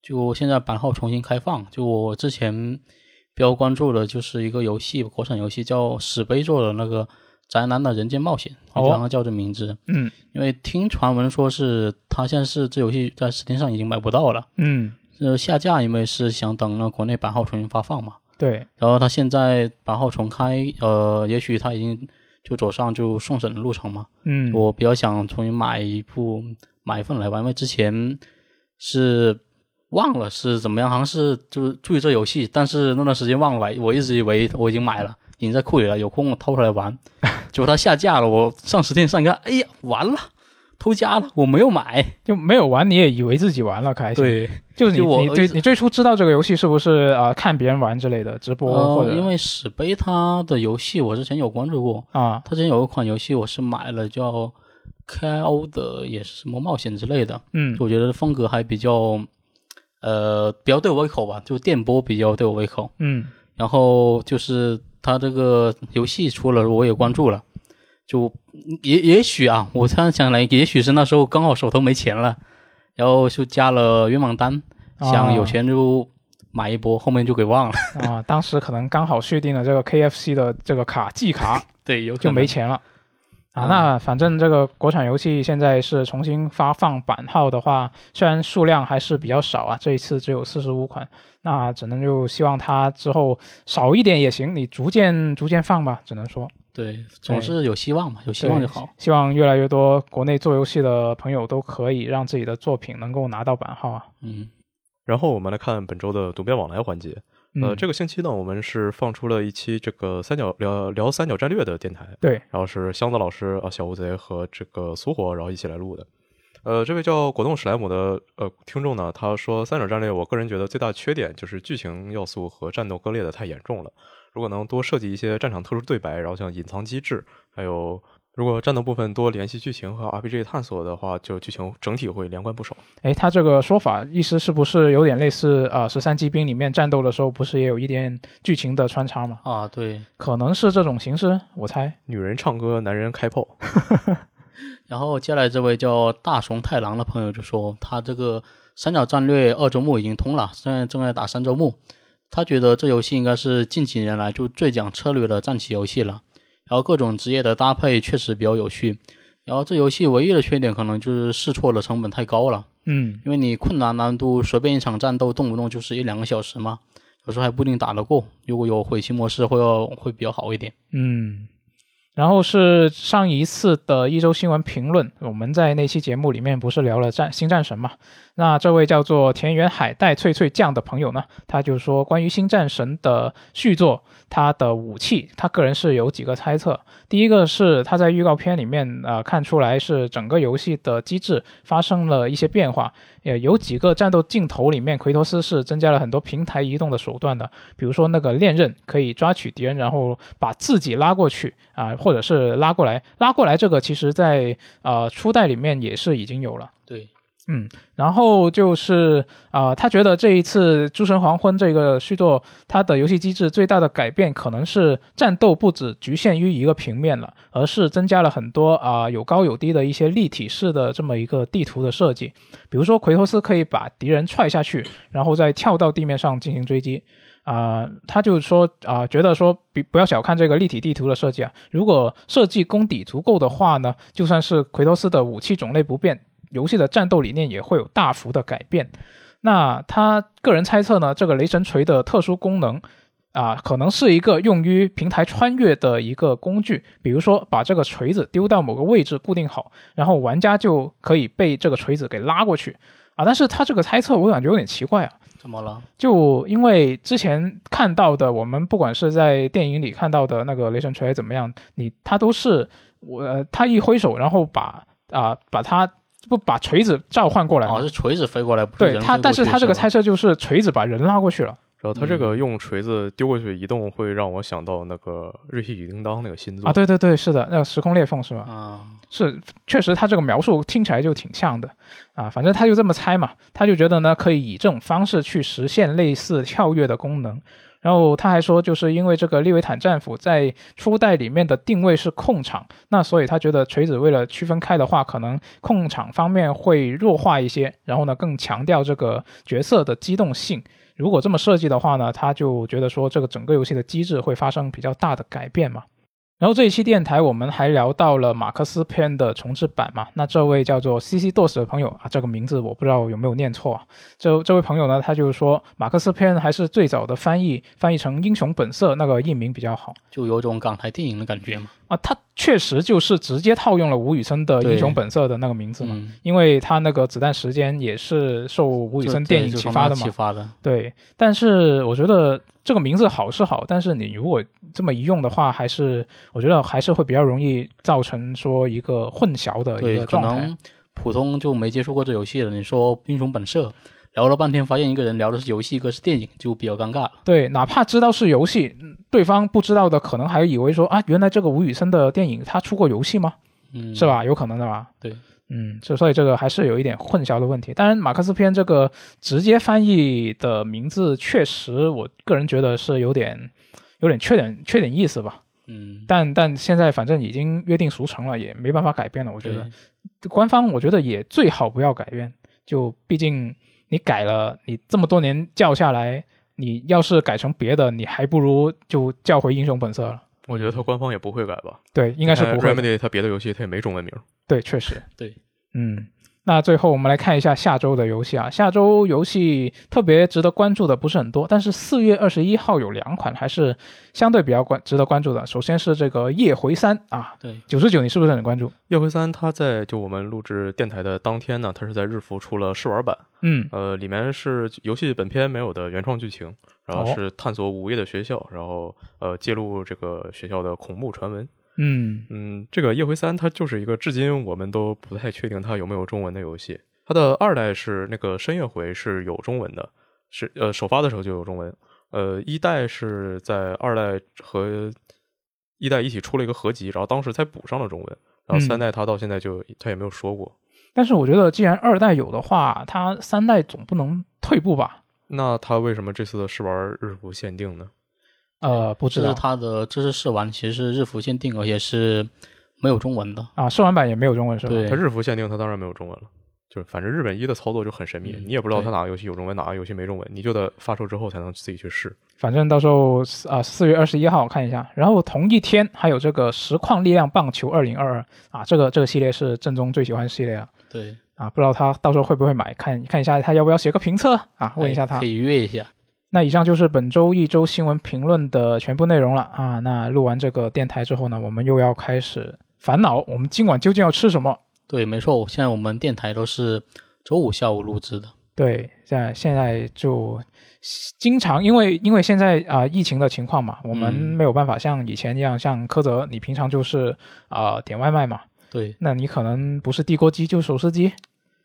B: 就现在版号重新开放，就我之前比较关注的就是一个游戏，国产游戏叫史碑做的那个《宅男的人间冒险》，
A: 哦
B: 好像叫这名字。
A: 嗯。
B: 因为听传闻说是他现在是这游戏在 Steam 上已经买不到了，
A: 嗯，
B: 呃下架，因为是想等那国内版号重新发放嘛。
A: 对，
B: 然后他现在版号重开，呃，也许他已经就走上就送审的路程嘛。
A: 嗯，
B: 我比较想重新买一部买一份来玩，因为之前是忘了是怎么样，好像是就是注意这游戏，但是那段时间忘了买，我一直以为我已经买了，已经在库里了，有空我掏出来玩，(laughs) 结果它下架了，我上十天上一看，哎呀，完了，偷家了，我没有买。
A: 就没有玩，你也以为自己玩了，开心。
B: 对，
A: 就是你你最你最初知道这个游戏是不是啊、呃看别人玩之类的直播或
B: 呃，
A: 者、
B: 因为史碑它的游戏我之前有关注过，
A: 啊
B: 它之前有一款游戏我是买了叫 KO 的，也是什么冒险之类的，
A: 嗯
B: 我觉得风格还比较，呃，比较对我胃口吧，就电波比较对我胃口。
A: 嗯
B: 然后就是它这个游戏出了，我也关注了，就也也许啊，我突然想来，也许是那时候刚好手头没钱了，然后就加了愿望单，想有钱就买一波，后面就给忘了。
A: 啊，当时可能刚好续定了这个 KFC 的这个卡季卡，(laughs)
B: 对，有可
A: 就没钱了。啊，
B: 嗯
A: 那反正这个国产游戏现在是重新发放版号的话，虽然数量还是比较少啊，这一次只有四十五款，那只能就希望它之后少一点也行，你逐渐逐渐放吧，只能说。
B: 对，总是有希望嘛，有希望就好。
A: 希望越来越多国内做游戏的朋友都可以让自己的作品能够拿到版号啊。
B: 嗯，
C: 然后我们来看本周的读编往来环节。呃，
A: 嗯
C: 这个星期呢，我们是放出了一期这个三角聊聊三角战略的电台，
A: 对，
C: 然后是箱子老师啊、小乌贼和这个苏火，然后一起来录的。呃，这位叫果冻史莱姆的呃听众呢，他说三角战略，我个人觉得最大缺点就是剧情要素和战斗割裂的太严重了。如果能多设计一些战场特殊对白，然后像隐藏机制，还有如果战斗部分多联系剧情和 RPG 探索的话，就剧情整体会连贯不少。
A: 哎，他这个说法意思是不是有点类似啊十三机兵里面战斗的时候不是也有一点剧情的穿插吗？
B: 啊，对。
A: 可能是这种形式，我猜。
C: 女人唱歌，男人开炮。(laughs)
B: 然后接下来这位叫大熊太郎的朋友就说，他这个三角战略二周目已经通了，现在正在打三周目。他觉得这游戏应该是近几年来就最讲策略的战棋游戏了，然后各种职业的搭配确实比较有趣。然后这游戏唯一的缺点可能就是试错的成本太高了，
A: 嗯，
B: 因为你困难难度随便一场战斗动不动就是一两个小时嘛，有时候还不一定打得过。如果有毁棋模式会要会比较好一点。
A: 嗯，然后是上一次的一周新闻评论，我们在那期节目里面不是聊了战新战神嘛？那这位叫做田园海带脆脆酱的朋友呢，他就说关于新战神的续作，他的武器，他个人是有几个猜测。第一个是他在预告片里面呃看出来是整个游戏的机制发生了一些变化，也有几个战斗镜头里面，奎托斯是增加了很多平台移动的手段的，比如说那个链刃可以抓取敌人，然后把自己拉过去啊、或者是拉过来，拉过来这个其实在呃初代里面也是已经有了。嗯，然后就是啊、他觉得这一次《诸神黄昏》这个续作，它的游戏机制最大的改变可能是战斗不止局限于一个平面了，而是增加了很多啊、有高有低的一些立体式的这么一个地图的设计。比如说奎托斯可以把敌人踹下去，然后再跳到地面上进行追击。啊、他就说啊、觉得说比不要小看这个立体地图的设计啊，如果设计功底足够的话呢，就算是奎托斯的武器种类不变，游戏的战斗理念也会有大幅的改变。那他个人猜测呢，这个雷神锤的特殊功能啊，可能是一个用于平台穿越的一个工具，比如说把这个锤子丢到某个位置固定好，然后玩家就可以被这个锤子给拉过去啊。但是他这个猜测我感觉有点奇怪啊，
B: 怎么了？
A: 就因为之前看到的，我们不管是在电影里看到的那个雷神锤怎么样，你他都是我、呃他一挥手，然后把啊、把他不把锤子召唤过来嘛，
B: 哦，是锤子飞过来，不是
A: 对他，但是他这个猜测就是锤子把人拉过去了。
C: 然后他这
A: 嗯
C: 个用锤子丢过去移动，会让我想到那个《瑞希与叮当》那个新作
A: 啊，对对对，是的，那个时空裂缝是吧？
B: 啊，
A: 是，确实他这个描述听起来就挺像的啊。反正他就这么猜嘛，他就觉得呢，可以以这种方式去实现类似跳跃的功能。然后他还说，就是因为这个利维坦战斧在初代里面的定位是控场，那所以他觉得锤子为了区分开的话，可能控场方面会弱化一些，然后呢更强调这个角色的机动性。如果这么设计的话呢，他就觉得说这个整个游戏的机制会发生比较大的改变嘛。然后这一期电台我们还聊到了马克思篇的重置版嘛，那这位叫做 CC DOS 的朋友啊，这个名字我不知道有没有念错啊。这这位朋友呢，他就是说马克思篇还是最早的翻译，翻译成英雄本色那个译名比较好
B: 就有种港台电影的感觉嘛。
A: 啊。他确实就是直接套用了吴宇森的英雄本色的那个名字嘛，
B: 嗯，
A: 因为他那个子弹时间也是受吴宇森电影启发的嘛
B: 启。发的。
A: 对，但是我觉得这个名字好是好，但是你如果这么一用的话，还是我觉得还是会比较容易造成说一个混淆的一个状态。
B: 能普通就没接触过这游戏的，你说《英雄本色》，聊了半天，发现一个人聊的是游戏，一个是电影，就比较尴尬了。
A: 对，哪怕知道是游戏，嗯对方不知道的，可能还以为说啊，原来这个吴宇森的电影他出过游戏吗？
B: 嗯，
A: 是？吧？有可能的吧？
B: 对，
A: 嗯，就所以这个还是有一点混淆的问题。当然，马克思篇这个直接翻译的名字，确实我个人觉得是有点有点缺点缺点意思吧。
B: 嗯，
A: 但但现在反正已经约定俗成了，也没办法改变了。我觉得官方我觉得也最好不要改变，就毕竟你改了，你这么多年叫下来，你要是改成别的，你还不如就叫回英雄本色了。
C: 我觉得他官方也不会改吧，
A: 对，应该是不会的。
C: Remedy 他别的游戏他也没中文名。
A: 对，确实。
B: 对，
A: 嗯。那最后我们来看一下下周的游戏啊，下周游戏特别值得关注的不是很多，但是四月二十一号有两款还是相对比较关值得关注的。首先是这个《夜回三》啊，
B: 对，
A: 九十九，你是不是很关注？
C: 夜回三，它在就我们录制电台的当天呢，它是在日服出了试玩版，
A: 嗯，
C: 呃，里面是游戏本片没有的原创剧情，然后
A: 哦
C: 是探索午夜的学校，然后呃揭露这个学校的恐怖传闻。
A: 嗯
C: 嗯，这个夜回三它就是一个至今我们都不太确定它有没有中文的游戏。它的二代是那个深夜回是有中文的，是呃首发的时候就有中文。呃，一代是在二代和一代一起出了一个合集，然后当时才补上了中文。然后三
A: 嗯
C: 代它到现在就它也没有说过。
A: 但是我觉得既然二代有的话，它三代总不能退步吧？
C: 那它为什么这次的试玩日服限定呢？
A: 呃，不知道
B: 它的，这是试玩，其实是日服限定，而且是没有中文的。
A: 啊，试玩版也没有中文是吧？
B: 对
C: 它日服限定，它当然没有中文了。
D: 就是反正日本一的操作就很神秘，
B: 嗯
D: 你也不知道它哪个游戏有中文，哪个游戏没中文，你就得发售之后才能自己去试。
A: 反正到时候啊，四、月二十一号看一下。然后同一天还有这个实况力量棒球二零二二啊，这个这个系列是正宗最喜欢系列啊
B: 对，
A: 啊，不知道他到时候会不会买，看看一下他要不要写个评测啊，问一下他
B: 哎可。以约一下。
A: 那以上就是本周一周新闻评论的全部内容了啊。那录完这个电台之后呢，我们又要开始烦恼，我们今晚究竟要吃什么？
B: 对，没错，现在我们电台都是周五下午录制的。
A: 对，在现在就经常因为因为现在啊、疫情的情况嘛，我们
B: 嗯
A: 没有办法像以前一样，像柯泽，你平常就是啊、点外卖嘛，
B: 对，
A: 那你可能不是地锅鸡就是手撕鸡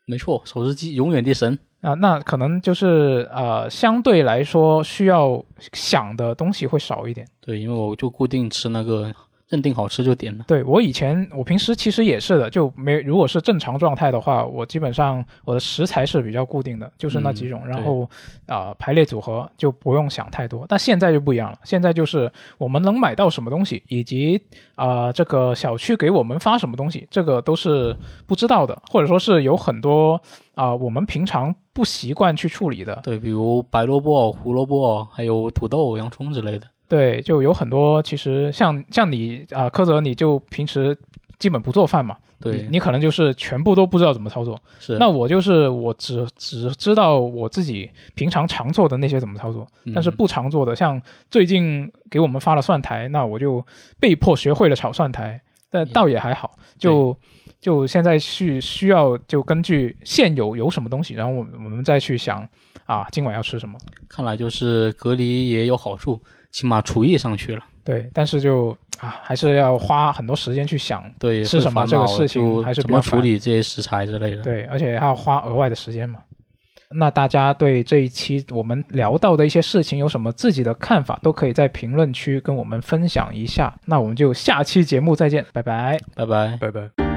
B: 没错，手撕鸡永远的神。
A: 啊、那可能就是呃相对来说需要想的东西会少一点。
B: 对，因为我就固定吃那个，认定好吃就点了。
A: 对我以前，我平时其实也是的，就没如果是正常状态的话，我基本上我的食材是比较固定的，就是那几种，
B: 嗯
A: 然后啊、排列组合就不用想太多。但现在就不一样了，现在就是我们能买到什么东西，以及啊、这个小区给我们发什么东西，这个都是不知道的，或者说是有很多啊、我们平常不习惯去处理的。
B: 对，比如白萝卜、胡萝卜，还有土豆、洋葱之类的。
A: 对，就有很多其实像像你啊、柯泽，你就平时基本不做饭嘛。
B: 对
A: 你，你可能就是全部都不知道怎么操作。
B: 是
A: 那我就是我只只知道我自己平常常做的那些怎么操作，但是
B: 嗯
A: 不常做的，像最近给我们发了蒜苔，那我就被迫学会了炒蒜苔，但倒也还好，就就现在去需要就根据现有有什么东西，然后我我们再去想啊，今晚要吃什么。
B: 看来就是隔离也有好处，起码厨艺上去了。
A: 对，但是就啊，还是要花很多时间去想，
B: 对，
A: 是什么这个事情还是
B: 怎么处理这些食材之类的。
A: 对，而且还要花额外的时间嘛。那大家对这一期我们聊到的一些事情有什么自己的看法，都可以在评论区跟我们分享一下。那我们就下期节目再见，拜拜。
B: 拜拜。
D: 拜拜。